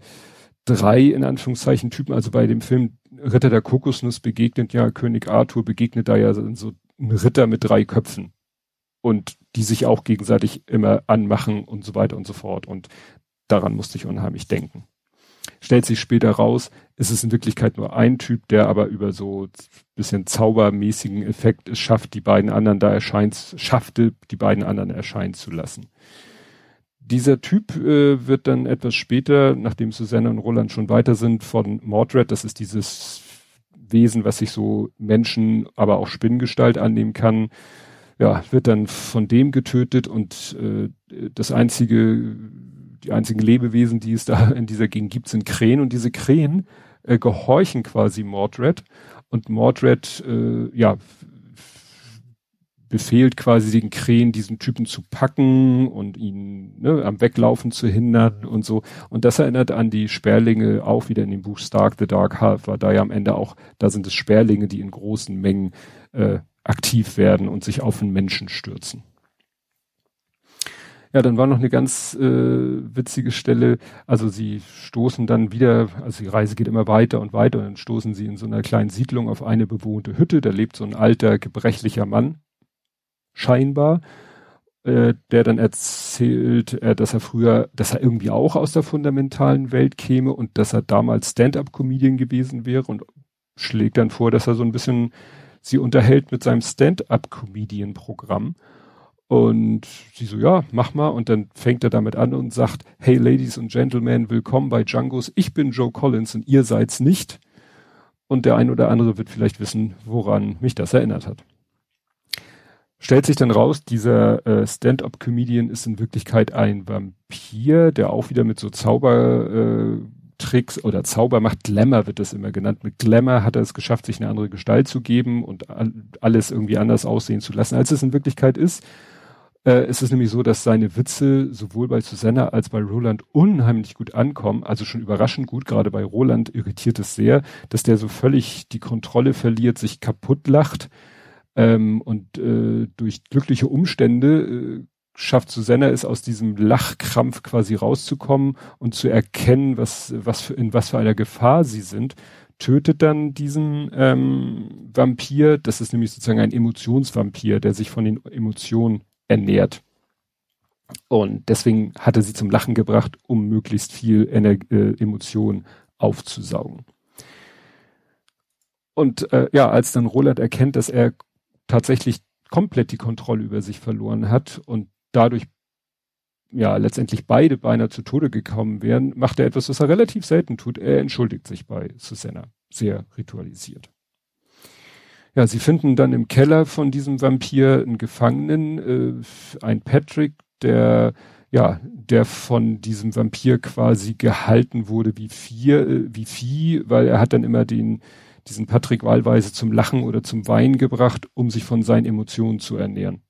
drei, in Anführungszeichen, Typen. Also bei dem Film Ritter der Kokosnuss begegnet ja König Arthur, begegnet da ja so ein Ritter mit drei Köpfen. Und die sich auch gegenseitig immer anmachen und so weiter und so fort. Und daran musste ich unheimlich denken. Stellt sich später raus, ist es in Wirklichkeit nur ein Typ, der aber über so bisschen zaubermäßigen Effekt es schafft, die beiden anderen da erscheint, schaffte, die beiden anderen erscheinen zu lassen. Dieser Typ äh, wird dann etwas später, nachdem Susanne und Roland schon weiter sind, von Mordred, das ist dieses Wesen, was sich so Menschen, aber auch Spinnengestalt annehmen kann, ja, wird dann von dem getötet und äh, das einzige die einzigen Lebewesen, die es da *laughs* in dieser Gegend gibt, sind Krähen und diese Krähen äh, gehorchen quasi Mordred und Mordred, äh, ja, befehlt quasi den Krähen, diesen Typen zu packen und ihn ne, am Weglaufen zu hindern und so. Und das erinnert an die Sperlinge auch wieder in dem Buch Stark the Dark Half, war da ja am Ende auch, da sind es Sperlinge, die in großen Mengen äh, aktiv werden und sich auf den Menschen stürzen. Ja, dann war noch eine ganz äh, witzige Stelle. Also sie stoßen dann wieder, also die Reise geht immer weiter und weiter und dann stoßen sie in so einer kleinen Siedlung auf eine bewohnte Hütte. Da lebt so ein alter, gebrechlicher Mann, scheinbar, äh, der dann erzählt, äh, dass er früher, dass er irgendwie auch aus der fundamentalen Welt käme und dass er damals Stand-up-Comedian gewesen wäre und schlägt dann vor, dass er so ein bisschen sie unterhält mit seinem Stand-up-Comedian-Programm. Und sie so, ja, mach mal. Und dann fängt er damit an und sagt, hey Ladies and Gentlemen, willkommen bei Django's. Ich bin Joe Collins und ihr seid's nicht. Und der ein oder andere wird vielleicht wissen, woran mich das erinnert hat. Stellt sich dann raus, dieser äh, Stand-up-Comedian ist in Wirklichkeit ein Vampir, der auch wieder mit so Zaubertricks äh, oder Zaubermacht, Glamour wird das immer genannt. Mit Glamour hat er es geschafft, sich eine andere Gestalt zu geben und alles irgendwie anders aussehen zu lassen, als es in Wirklichkeit ist. Äh, es ist nämlich so, dass seine Witze sowohl bei Susanna als bei Roland unheimlich gut ankommen, also schon überraschend gut, gerade bei Roland irritiert es sehr, dass der so völlig die Kontrolle verliert, sich kaputt lacht. Ähm, und äh, durch glückliche Umstände äh, schafft Susanna es aus diesem Lachkrampf quasi rauszukommen und zu erkennen, was, was für, in was für einer Gefahr sie sind. Tötet dann diesen ähm, Vampir. Das ist nämlich sozusagen ein Emotionsvampir, der sich von den Emotionen ernährt. Und deswegen hat er sie zum Lachen gebracht, um möglichst viel Ener äh, Emotion aufzusaugen. Und äh, ja, als dann Roland erkennt, dass er tatsächlich komplett die Kontrolle über sich verloren hat und dadurch ja letztendlich beide beinahe zu Tode gekommen wären, macht er etwas, was er relativ selten tut. Er entschuldigt sich bei Susanna, sehr ritualisiert. Ja, sie finden dann im Keller von diesem Vampir einen Gefangenen, äh, ein Patrick, der ja, der von diesem Vampir quasi gehalten wurde wie vier, äh, wie Vieh, weil er hat dann immer den, diesen Patrick wahlweise zum Lachen oder zum Weinen gebracht, um sich von seinen Emotionen zu ernähren.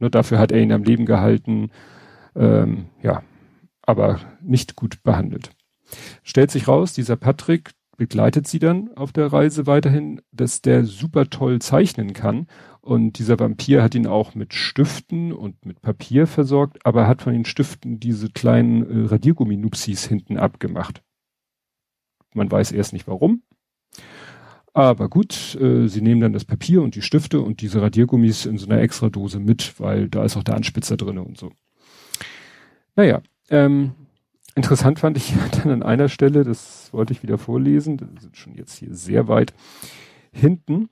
Nur dafür hat er ihn am Leben gehalten, ähm, ja, aber nicht gut behandelt. Stellt sich raus, dieser Patrick begleitet sie dann auf der Reise weiterhin, dass der super toll zeichnen kann und dieser Vampir hat ihn auch mit Stiften und mit Papier versorgt, aber hat von den Stiften diese kleinen äh, Radiergummi-Nupsis hinten abgemacht. Man weiß erst nicht warum. Aber gut, äh, sie nehmen dann das Papier und die Stifte und diese Radiergummis in so einer extra Dose mit, weil da ist auch der Anspitzer drin und so. Naja, ähm, interessant fand ich *laughs* dann an einer Stelle, das wollte ich wieder vorlesen, das sind schon jetzt hier sehr weit hinten,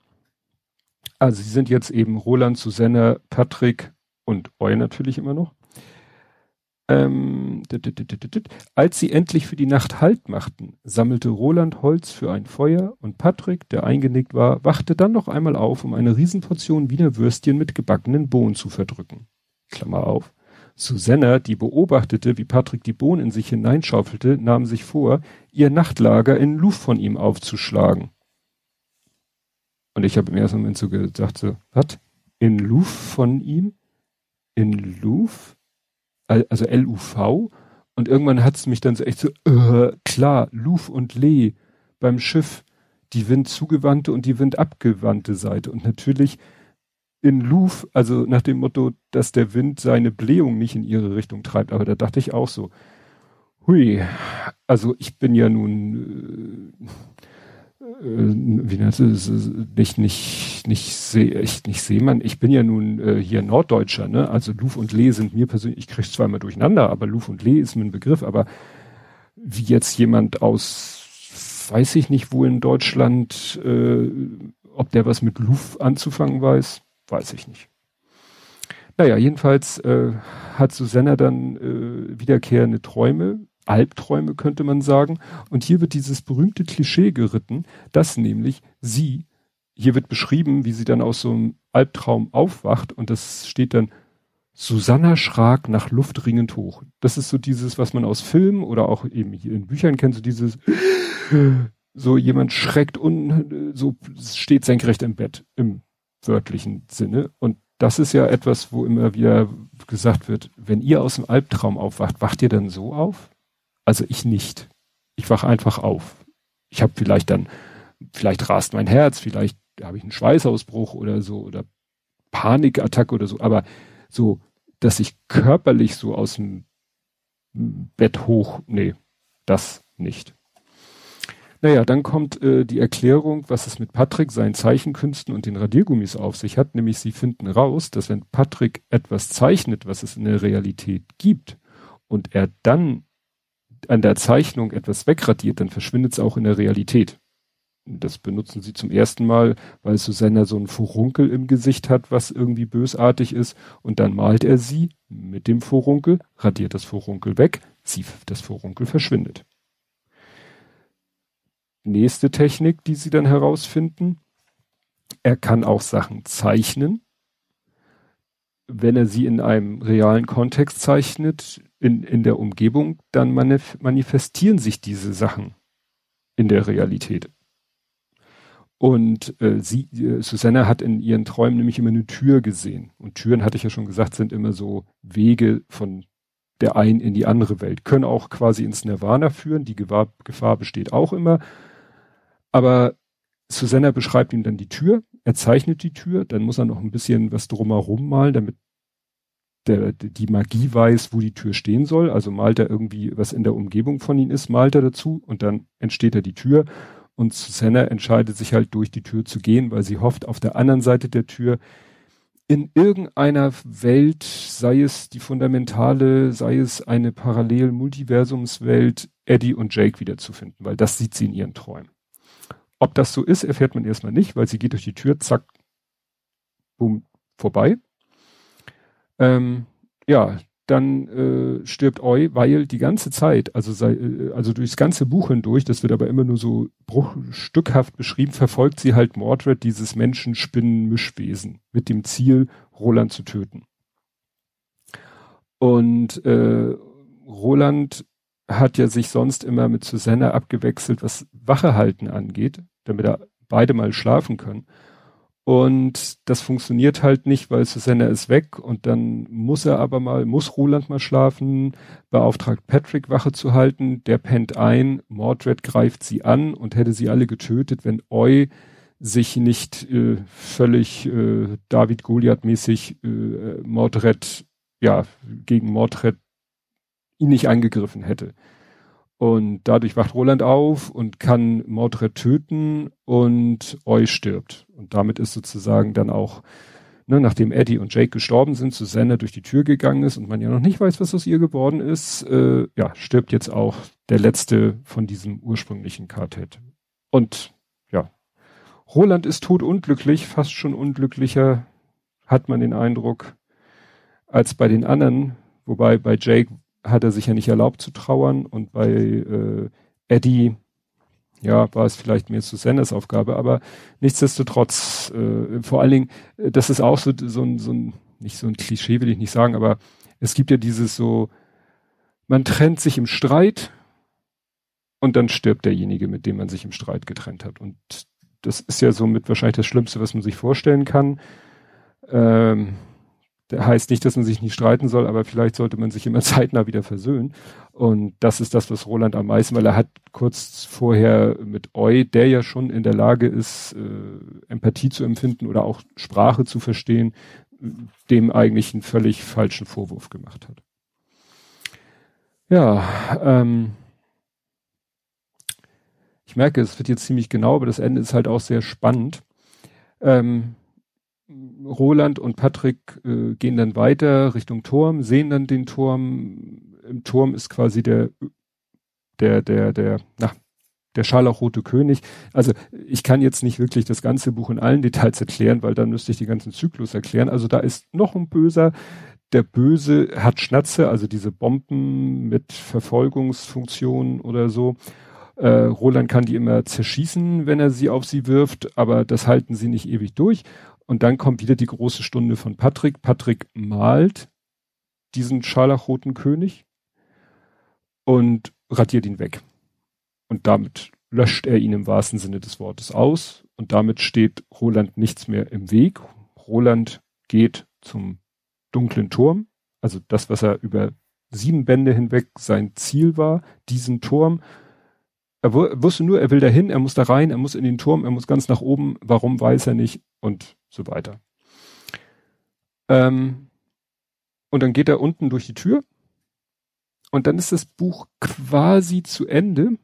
also sie sind jetzt eben Roland, Susanne, Patrick und Eu natürlich immer noch. Ähm, als sie endlich für die Nacht Halt machten, sammelte Roland Holz für ein Feuer und Patrick, der eingenickt war, wachte dann noch einmal auf, um eine Riesenportion Wiener Würstchen mit gebackenen Bohnen zu verdrücken. Klammer auf. Susanna, die beobachtete, wie Patrick die Bohnen in sich hineinschaufelte, nahm sich vor, ihr Nachtlager in Luft von ihm aufzuschlagen. Und ich habe im ersten Moment so gedacht, so, was? In Louvre von ihm? In Louvre? Also L-U-V? Und irgendwann hat es mich dann so echt so, äh, klar, Louvre und Lee beim Schiff, die windzugewandte und die windabgewandte Seite. Und natürlich in Louvre, also nach dem Motto, dass der Wind seine Blähung nicht in ihre Richtung treibt. Aber da dachte ich auch so, hui, also ich bin ja nun, äh, äh, wie nennt es, nicht, nicht, nicht, seh, ich, nicht Seemann, ich bin ja nun äh, hier Norddeutscher, ne? Also Luf und Lee sind mir persönlich, ich krieg's zweimal durcheinander, aber Luf und Lee ist mir ein Begriff, aber wie jetzt jemand aus, weiß ich nicht, wo in Deutschland, äh, ob der was mit Luf anzufangen weiß, weiß ich nicht. Naja, jedenfalls äh, hat Susanna dann äh, wiederkehrende Träume, Albträume könnte man sagen. Und hier wird dieses berühmte Klischee geritten, dass nämlich sie, hier wird beschrieben, wie sie dann aus so einem Albtraum aufwacht und das steht dann, Susanna schrak nach Luft ringend hoch. Das ist so dieses, was man aus Filmen oder auch eben hier in Büchern kennt, so dieses, so jemand schreckt und so steht senkrecht im Bett, im wörtlichen Sinne. Und das ist ja etwas, wo immer wieder gesagt wird, wenn ihr aus dem Albtraum aufwacht, wacht ihr dann so auf? Also ich nicht. Ich wach einfach auf. Ich habe vielleicht dann, vielleicht rast mein Herz, vielleicht habe ich einen Schweißausbruch oder so oder Panikattacke oder so, aber so, dass ich körperlich so aus dem Bett hoch, nee, das nicht. Naja, dann kommt äh, die Erklärung, was es mit Patrick, seinen Zeichenkünsten und den Radiergummis auf sich hat, nämlich sie finden raus, dass wenn Patrick etwas zeichnet, was es in der Realität gibt, und er dann an der Zeichnung etwas wegradiert, dann verschwindet es auch in der Realität. Das benutzen sie zum ersten Mal, weil Susanna so ein Furunkel im Gesicht hat, was irgendwie bösartig ist. Und dann malt er sie mit dem Furunkel, radiert das Furunkel weg, sie, das Furunkel verschwindet. Nächste Technik, die sie dann herausfinden. Er kann auch Sachen zeichnen. Wenn er sie in einem realen Kontext zeichnet, in, in der Umgebung, dann manif manifestieren sich diese Sachen in der Realität. Und äh, sie, äh, Susanna hat in ihren Träumen nämlich immer eine Tür gesehen. Und Türen, hatte ich ja schon gesagt, sind immer so Wege von der einen in die andere Welt. Können auch quasi ins Nirvana führen. Die Gefahr, Gefahr besteht auch immer. Aber Susanna beschreibt ihm dann die Tür. Er zeichnet die Tür. Dann muss er noch ein bisschen was drumherum malen, damit der, die Magie weiß, wo die Tür stehen soll. Also malt er irgendwie, was in der Umgebung von ihm ist, malt er dazu und dann entsteht er die Tür. Und Susanna entscheidet sich halt durch die Tür zu gehen, weil sie hofft, auf der anderen Seite der Tür in irgendeiner Welt, sei es die fundamentale, sei es eine Parallel-Multiversumswelt, Eddie und Jake wiederzufinden, weil das sieht sie in ihren Träumen. Ob das so ist, erfährt man erstmal nicht, weil sie geht durch die Tür, zack, boom, vorbei. Ähm, ja, dann äh, stirbt Eu, weil die ganze Zeit, also sei, äh, also durchs ganze Buch hindurch, das wird aber immer nur so bruchstückhaft beschrieben, verfolgt sie halt Mordred, dieses Menschenspinnen-Mischwesen, mit dem Ziel, Roland zu töten. Und äh, Roland hat ja sich sonst immer mit Susanna abgewechselt, was Wache halten angeht, damit er beide mal schlafen können. Und das funktioniert halt nicht, weil Susanna ist weg und dann muss er aber mal, muss Roland mal schlafen, beauftragt Patrick Wache zu halten, der pennt ein, Mordred greift sie an und hätte sie alle getötet, wenn Eu sich nicht äh, völlig äh, David Goliath mäßig äh, Mordred, ja, gegen Mordred ihn nicht angegriffen hätte. Und dadurch wacht Roland auf und kann Mordred töten und Eu stirbt. Und damit ist sozusagen dann auch, ne, nachdem Eddie und Jake gestorben sind, Susanne durch die Tür gegangen ist und man ja noch nicht weiß, was aus ihr geworden ist, äh, ja, stirbt jetzt auch der letzte von diesem ursprünglichen Quartett. Und ja, Roland ist tot unglücklich, fast schon unglücklicher, hat man den Eindruck, als bei den anderen. Wobei bei Jake hat er sich ja nicht erlaubt zu trauern und bei äh, Eddie ja, war es vielleicht mehr Susannes Aufgabe, aber nichtsdestotrotz, äh, vor allen Dingen, äh, das ist auch so, so, ein, so ein, nicht so ein Klischee will ich nicht sagen, aber es gibt ja dieses so, man trennt sich im Streit und dann stirbt derjenige, mit dem man sich im Streit getrennt hat. Und das ist ja somit wahrscheinlich das Schlimmste, was man sich vorstellen kann. Ähm, heißt nicht, dass man sich nicht streiten soll, aber vielleicht sollte man sich immer *laughs* zeitnah wieder versöhnen. Und das ist das, was Roland am meisten, weil er hat kurz vorher mit Eu, der ja schon in der Lage ist, äh, Empathie zu empfinden oder auch Sprache zu verstehen, dem eigentlich einen völlig falschen Vorwurf gemacht hat. Ja, ähm, ich merke, es wird jetzt ziemlich genau, aber das Ende ist halt auch sehr spannend. Ähm, Roland und Patrick äh, gehen dann weiter Richtung Turm, sehen dann den Turm. Im Turm ist quasi der, der, der, der, na, der scharlachrote König. Also ich kann jetzt nicht wirklich das ganze Buch in allen Details erklären, weil dann müsste ich den ganzen Zyklus erklären. Also da ist noch ein Böser. Der Böse hat Schnatze, also diese Bomben mit Verfolgungsfunktionen oder so. Äh, Roland kann die immer zerschießen, wenn er sie auf sie wirft, aber das halten sie nicht ewig durch. Und dann kommt wieder die große Stunde von Patrick. Patrick malt diesen scharlachroten König und radiert ihn weg. Und damit löscht er ihn im wahrsten Sinne des Wortes aus. Und damit steht Roland nichts mehr im Weg. Roland geht zum dunklen Turm. Also das, was er über sieben Bände hinweg sein Ziel war, diesen Turm. Er wusste nur, er will dahin, er muss da rein, er muss in den Turm, er muss ganz nach oben. Warum weiß er nicht? Und so weiter. Ähm, und dann geht er unten durch die Tür und dann ist das Buch quasi zu Ende,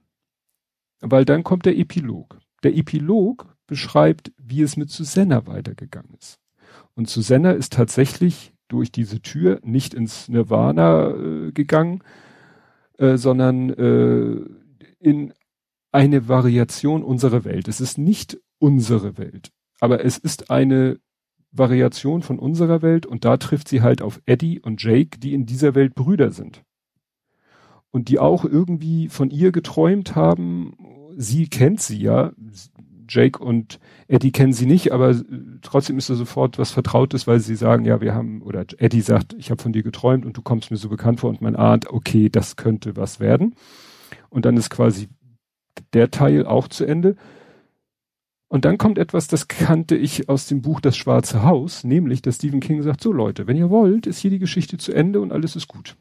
weil dann kommt der Epilog. Der Epilog beschreibt, wie es mit Susanna weitergegangen ist. Und Susanna ist tatsächlich durch diese Tür nicht ins Nirvana äh, gegangen, äh, sondern äh, in eine Variation unserer Welt. Es ist nicht unsere Welt aber es ist eine Variation von unserer Welt und da trifft sie halt auf Eddie und Jake, die in dieser Welt Brüder sind. Und die auch irgendwie von ihr geträumt haben. Sie kennt sie ja. Jake und Eddie kennen sie nicht, aber trotzdem ist da sofort was Vertrautes, weil sie sagen, ja, wir haben, oder Eddie sagt, ich habe von dir geträumt und du kommst mir so bekannt vor und man ahnt, okay, das könnte was werden. Und dann ist quasi der Teil auch zu Ende. Und dann kommt etwas, das kannte ich aus dem Buch Das Schwarze Haus, nämlich, dass Stephen King sagt, so Leute, wenn ihr wollt, ist hier die Geschichte zu Ende und alles ist gut.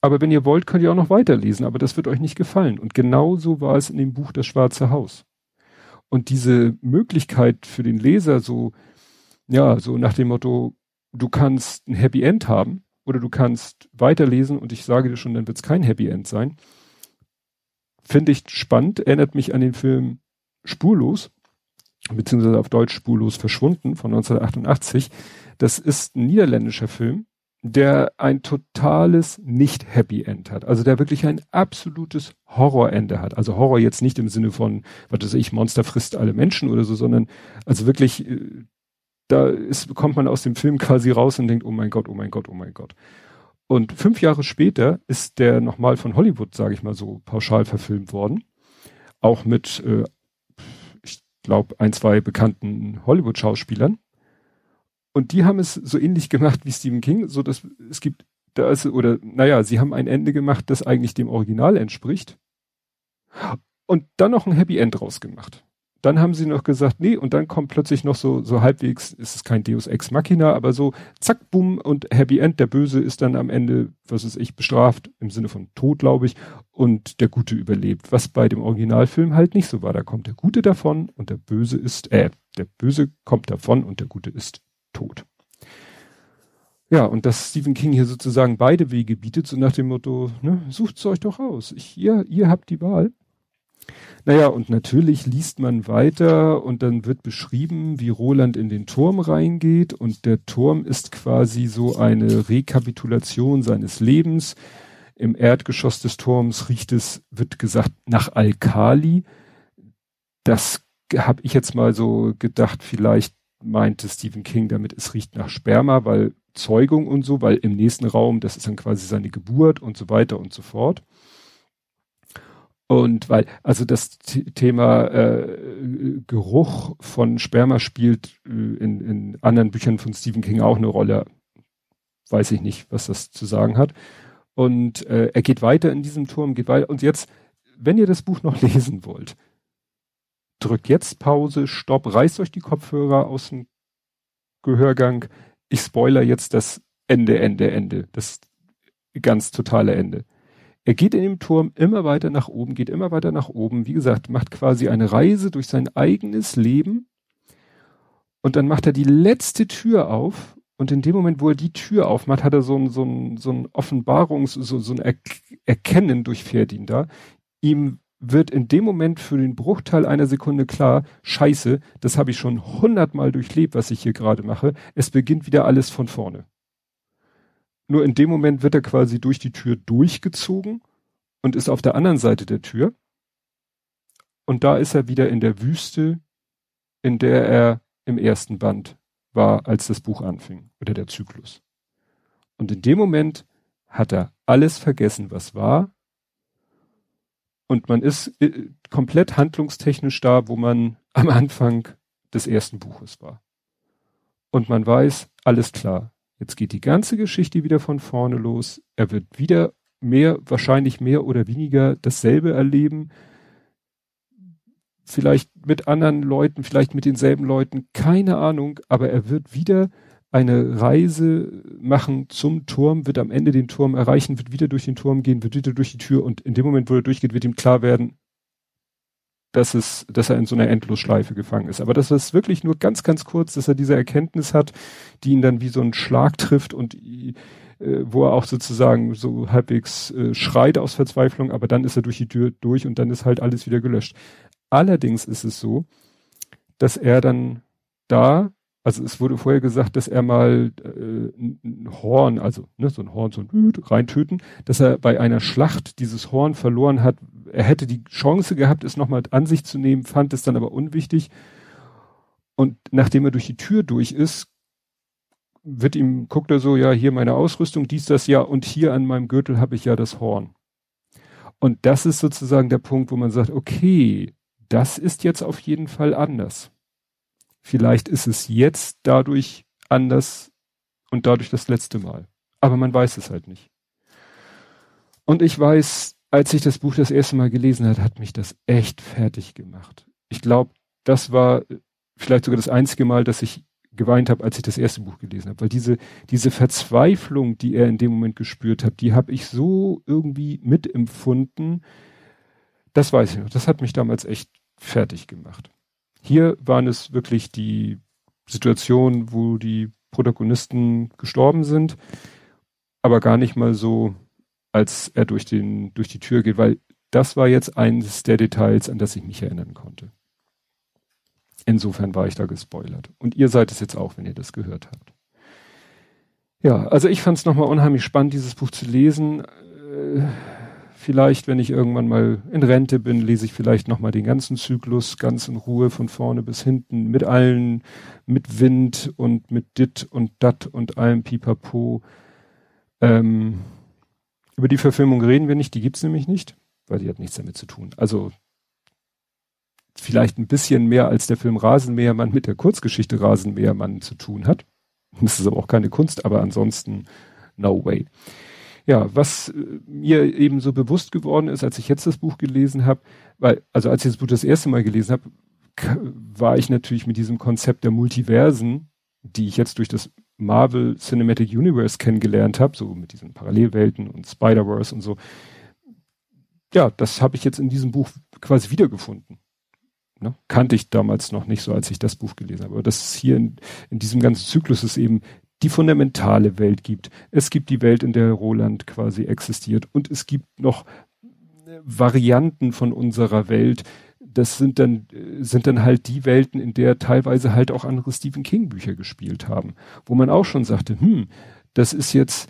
Aber wenn ihr wollt, könnt ihr auch noch weiterlesen, aber das wird euch nicht gefallen. Und genau so war es in dem Buch Das Schwarze Haus. Und diese Möglichkeit für den Leser so, ja, so nach dem Motto, du kannst ein Happy End haben oder du kannst weiterlesen und ich sage dir schon, dann wird es kein Happy End sein. Finde ich spannend, erinnert mich an den Film Spurlos, beziehungsweise auf Deutsch Spurlos verschwunden von 1988. Das ist ein niederländischer Film, der ein totales Nicht-Happy End hat. Also der wirklich ein absolutes Horrorende hat. Also Horror jetzt nicht im Sinne von, was weiß ich, Monster frisst alle Menschen oder so, sondern also wirklich, äh, da ist, kommt man aus dem Film quasi raus und denkt, oh mein Gott, oh mein Gott, oh mein Gott. Und fünf Jahre später ist der nochmal von Hollywood, sage ich mal so, pauschal verfilmt worden. Auch mit, äh, ich glaube, ein, zwei bekannten Hollywood-Schauspielern. Und die haben es so ähnlich gemacht wie Stephen King, so dass es gibt, da ist, oder, naja, sie haben ein Ende gemacht, das eigentlich dem Original entspricht. Und dann noch ein Happy End rausgemacht. Dann haben sie noch gesagt, nee, und dann kommt plötzlich noch so, so halbwegs, ist es kein Deus Ex Machina, aber so, zack, bumm, und Happy End, der Böse ist dann am Ende, was ist ich, bestraft, im Sinne von Tod, glaube ich, und der Gute überlebt, was bei dem Originalfilm halt nicht so war. Da kommt der Gute davon und der Böse ist, äh, der Böse kommt davon und der Gute ist tot. Ja, und dass Stephen King hier sozusagen beide Wege bietet, so nach dem Motto, ne, sucht's euch doch aus. Ich, ihr, ihr habt die Wahl. Naja, und natürlich liest man weiter und dann wird beschrieben, wie Roland in den Turm reingeht und der Turm ist quasi so eine Rekapitulation seines Lebens. Im Erdgeschoss des Turms riecht es, wird gesagt, nach Alkali. Das habe ich jetzt mal so gedacht, vielleicht meinte Stephen King damit, es riecht nach Sperma, weil Zeugung und so, weil im nächsten Raum, das ist dann quasi seine Geburt und so weiter und so fort. Und weil, also das Thema äh, Geruch von Sperma spielt äh, in, in anderen Büchern von Stephen King auch eine Rolle. Weiß ich nicht, was das zu sagen hat. Und äh, er geht weiter in diesem Turm, geht weiter. Und jetzt, wenn ihr das Buch noch *laughs* lesen wollt, drückt jetzt Pause, Stopp, reißt euch die Kopfhörer aus dem Gehörgang. Ich spoiler jetzt das Ende, Ende, Ende. Das ganz totale Ende. Er geht in dem Turm immer weiter nach oben, geht immer weiter nach oben. Wie gesagt, macht quasi eine Reise durch sein eigenes Leben. Und dann macht er die letzte Tür auf. Und in dem Moment, wo er die Tür aufmacht, hat er so ein, so ein, so ein Offenbarungs-, so, so ein er Erkennen durchfährt ihn da. Ihm wird in dem Moment für den Bruchteil einer Sekunde klar, scheiße, das habe ich schon hundertmal durchlebt, was ich hier gerade mache. Es beginnt wieder alles von vorne. Nur in dem Moment wird er quasi durch die Tür durchgezogen und ist auf der anderen Seite der Tür. Und da ist er wieder in der Wüste, in der er im ersten Band war, als das Buch anfing oder der Zyklus. Und in dem Moment hat er alles vergessen, was war. Und man ist äh, komplett handlungstechnisch da, wo man am Anfang des ersten Buches war. Und man weiß, alles klar, Jetzt geht die ganze Geschichte wieder von vorne los. Er wird wieder mehr, wahrscheinlich mehr oder weniger dasselbe erleben. Vielleicht mit anderen Leuten, vielleicht mit denselben Leuten, keine Ahnung, aber er wird wieder eine Reise machen zum Turm, wird am Ende den Turm erreichen, wird wieder durch den Turm gehen, wird wieder durch die Tür und in dem Moment, wo er durchgeht, wird ihm klar werden, dass es, dass er in so einer Endlosschleife gefangen ist. Aber das ist wirklich nur ganz, ganz kurz, dass er diese Erkenntnis hat, die ihn dann wie so ein Schlag trifft und äh, wo er auch sozusagen so halbwegs äh, schreit aus Verzweiflung, aber dann ist er durch die Tür durch und dann ist halt alles wieder gelöscht. Allerdings ist es so, dass er dann da, also es wurde vorher gesagt, dass er mal äh, ein Horn, also ne, so ein Horn, so ein reintöten, dass er bei einer Schlacht dieses Horn verloren hat, er hätte die Chance gehabt, es nochmal an sich zu nehmen, fand es dann aber unwichtig. Und nachdem er durch die Tür durch ist, wird ihm, guckt er so, ja, hier meine Ausrüstung, dies, das, ja, und hier an meinem Gürtel habe ich ja das Horn. Und das ist sozusagen der Punkt, wo man sagt, okay, das ist jetzt auf jeden Fall anders. Vielleicht ist es jetzt dadurch anders und dadurch das letzte Mal. Aber man weiß es halt nicht. Und ich weiß, als ich das Buch das erste Mal gelesen hat, hat mich das echt fertig gemacht. Ich glaube, das war vielleicht sogar das einzige Mal, dass ich geweint habe, als ich das erste Buch gelesen habe, weil diese diese Verzweiflung, die er in dem Moment gespürt hat, die habe ich so irgendwie mitempfunden. Das weiß ich noch. Das hat mich damals echt fertig gemacht. Hier waren es wirklich die Situationen, wo die Protagonisten gestorben sind, aber gar nicht mal so als er durch den, durch die Tür geht, weil das war jetzt eines der Details, an das ich mich erinnern konnte. Insofern war ich da gespoilert. Und ihr seid es jetzt auch, wenn ihr das gehört habt. Ja, also ich fand es nochmal unheimlich spannend, dieses Buch zu lesen. Äh, vielleicht, wenn ich irgendwann mal in Rente bin, lese ich vielleicht nochmal den ganzen Zyklus ganz in Ruhe von vorne bis hinten mit allen, mit Wind und mit Dit und Dat und allem Pipapo Ähm, über die Verfilmung reden wir nicht, die gibt's nämlich nicht, weil die hat nichts damit zu tun. Also vielleicht ein bisschen mehr als der Film Rasenmähermann mit der Kurzgeschichte Rasenmähermann zu tun hat. Das ist aber auch keine Kunst, aber ansonsten no way. Ja, was äh, mir eben so bewusst geworden ist, als ich jetzt das Buch gelesen habe, weil, also als ich das Buch das erste Mal gelesen habe, war ich natürlich mit diesem Konzept der Multiversen, die ich jetzt durch das Marvel Cinematic Universe kennengelernt habe, so mit diesen Parallelwelten und Spider-Verse und so. Ja, das habe ich jetzt in diesem Buch quasi wiedergefunden. Ne? Kannte ich damals noch nicht so, als ich das Buch gelesen habe. Aber dass es hier in, in diesem ganzen Zyklus es eben die fundamentale Welt gibt. Es gibt die Welt, in der Roland quasi existiert. Und es gibt noch Varianten von unserer Welt. Das sind dann, sind dann halt die Welten, in der teilweise halt auch andere Stephen King Bücher gespielt haben. Wo man auch schon sagte, hm, das ist jetzt,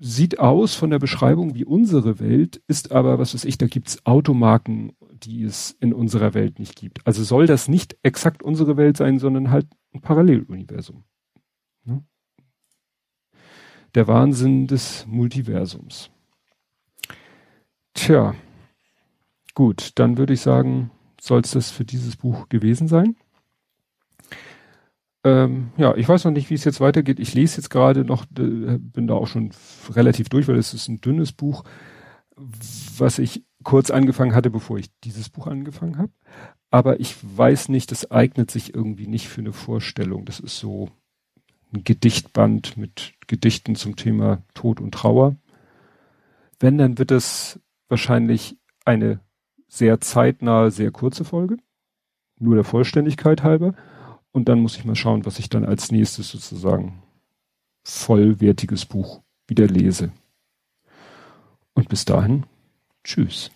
sieht aus von der Beschreibung wie unsere Welt, ist aber, was weiß ich, da gibt's Automarken die es in unserer Welt nicht gibt. Also soll das nicht exakt unsere Welt sein, sondern halt ein Paralleluniversum. Der Wahnsinn des Multiversums. Tja, gut, dann würde ich sagen, soll es das für dieses Buch gewesen sein. Ähm, ja, ich weiß noch nicht, wie es jetzt weitergeht. Ich lese jetzt gerade noch, äh, bin da auch schon relativ durch, weil es ist ein dünnes Buch. Was ich kurz angefangen hatte, bevor ich dieses Buch angefangen habe. Aber ich weiß nicht, das eignet sich irgendwie nicht für eine Vorstellung. Das ist so Gedichtband mit Gedichten zum Thema Tod und Trauer. Wenn, dann wird es wahrscheinlich eine sehr zeitnahe, sehr kurze Folge. Nur der Vollständigkeit halber. Und dann muss ich mal schauen, was ich dann als nächstes sozusagen vollwertiges Buch wieder lese. Und bis dahin Tschüss.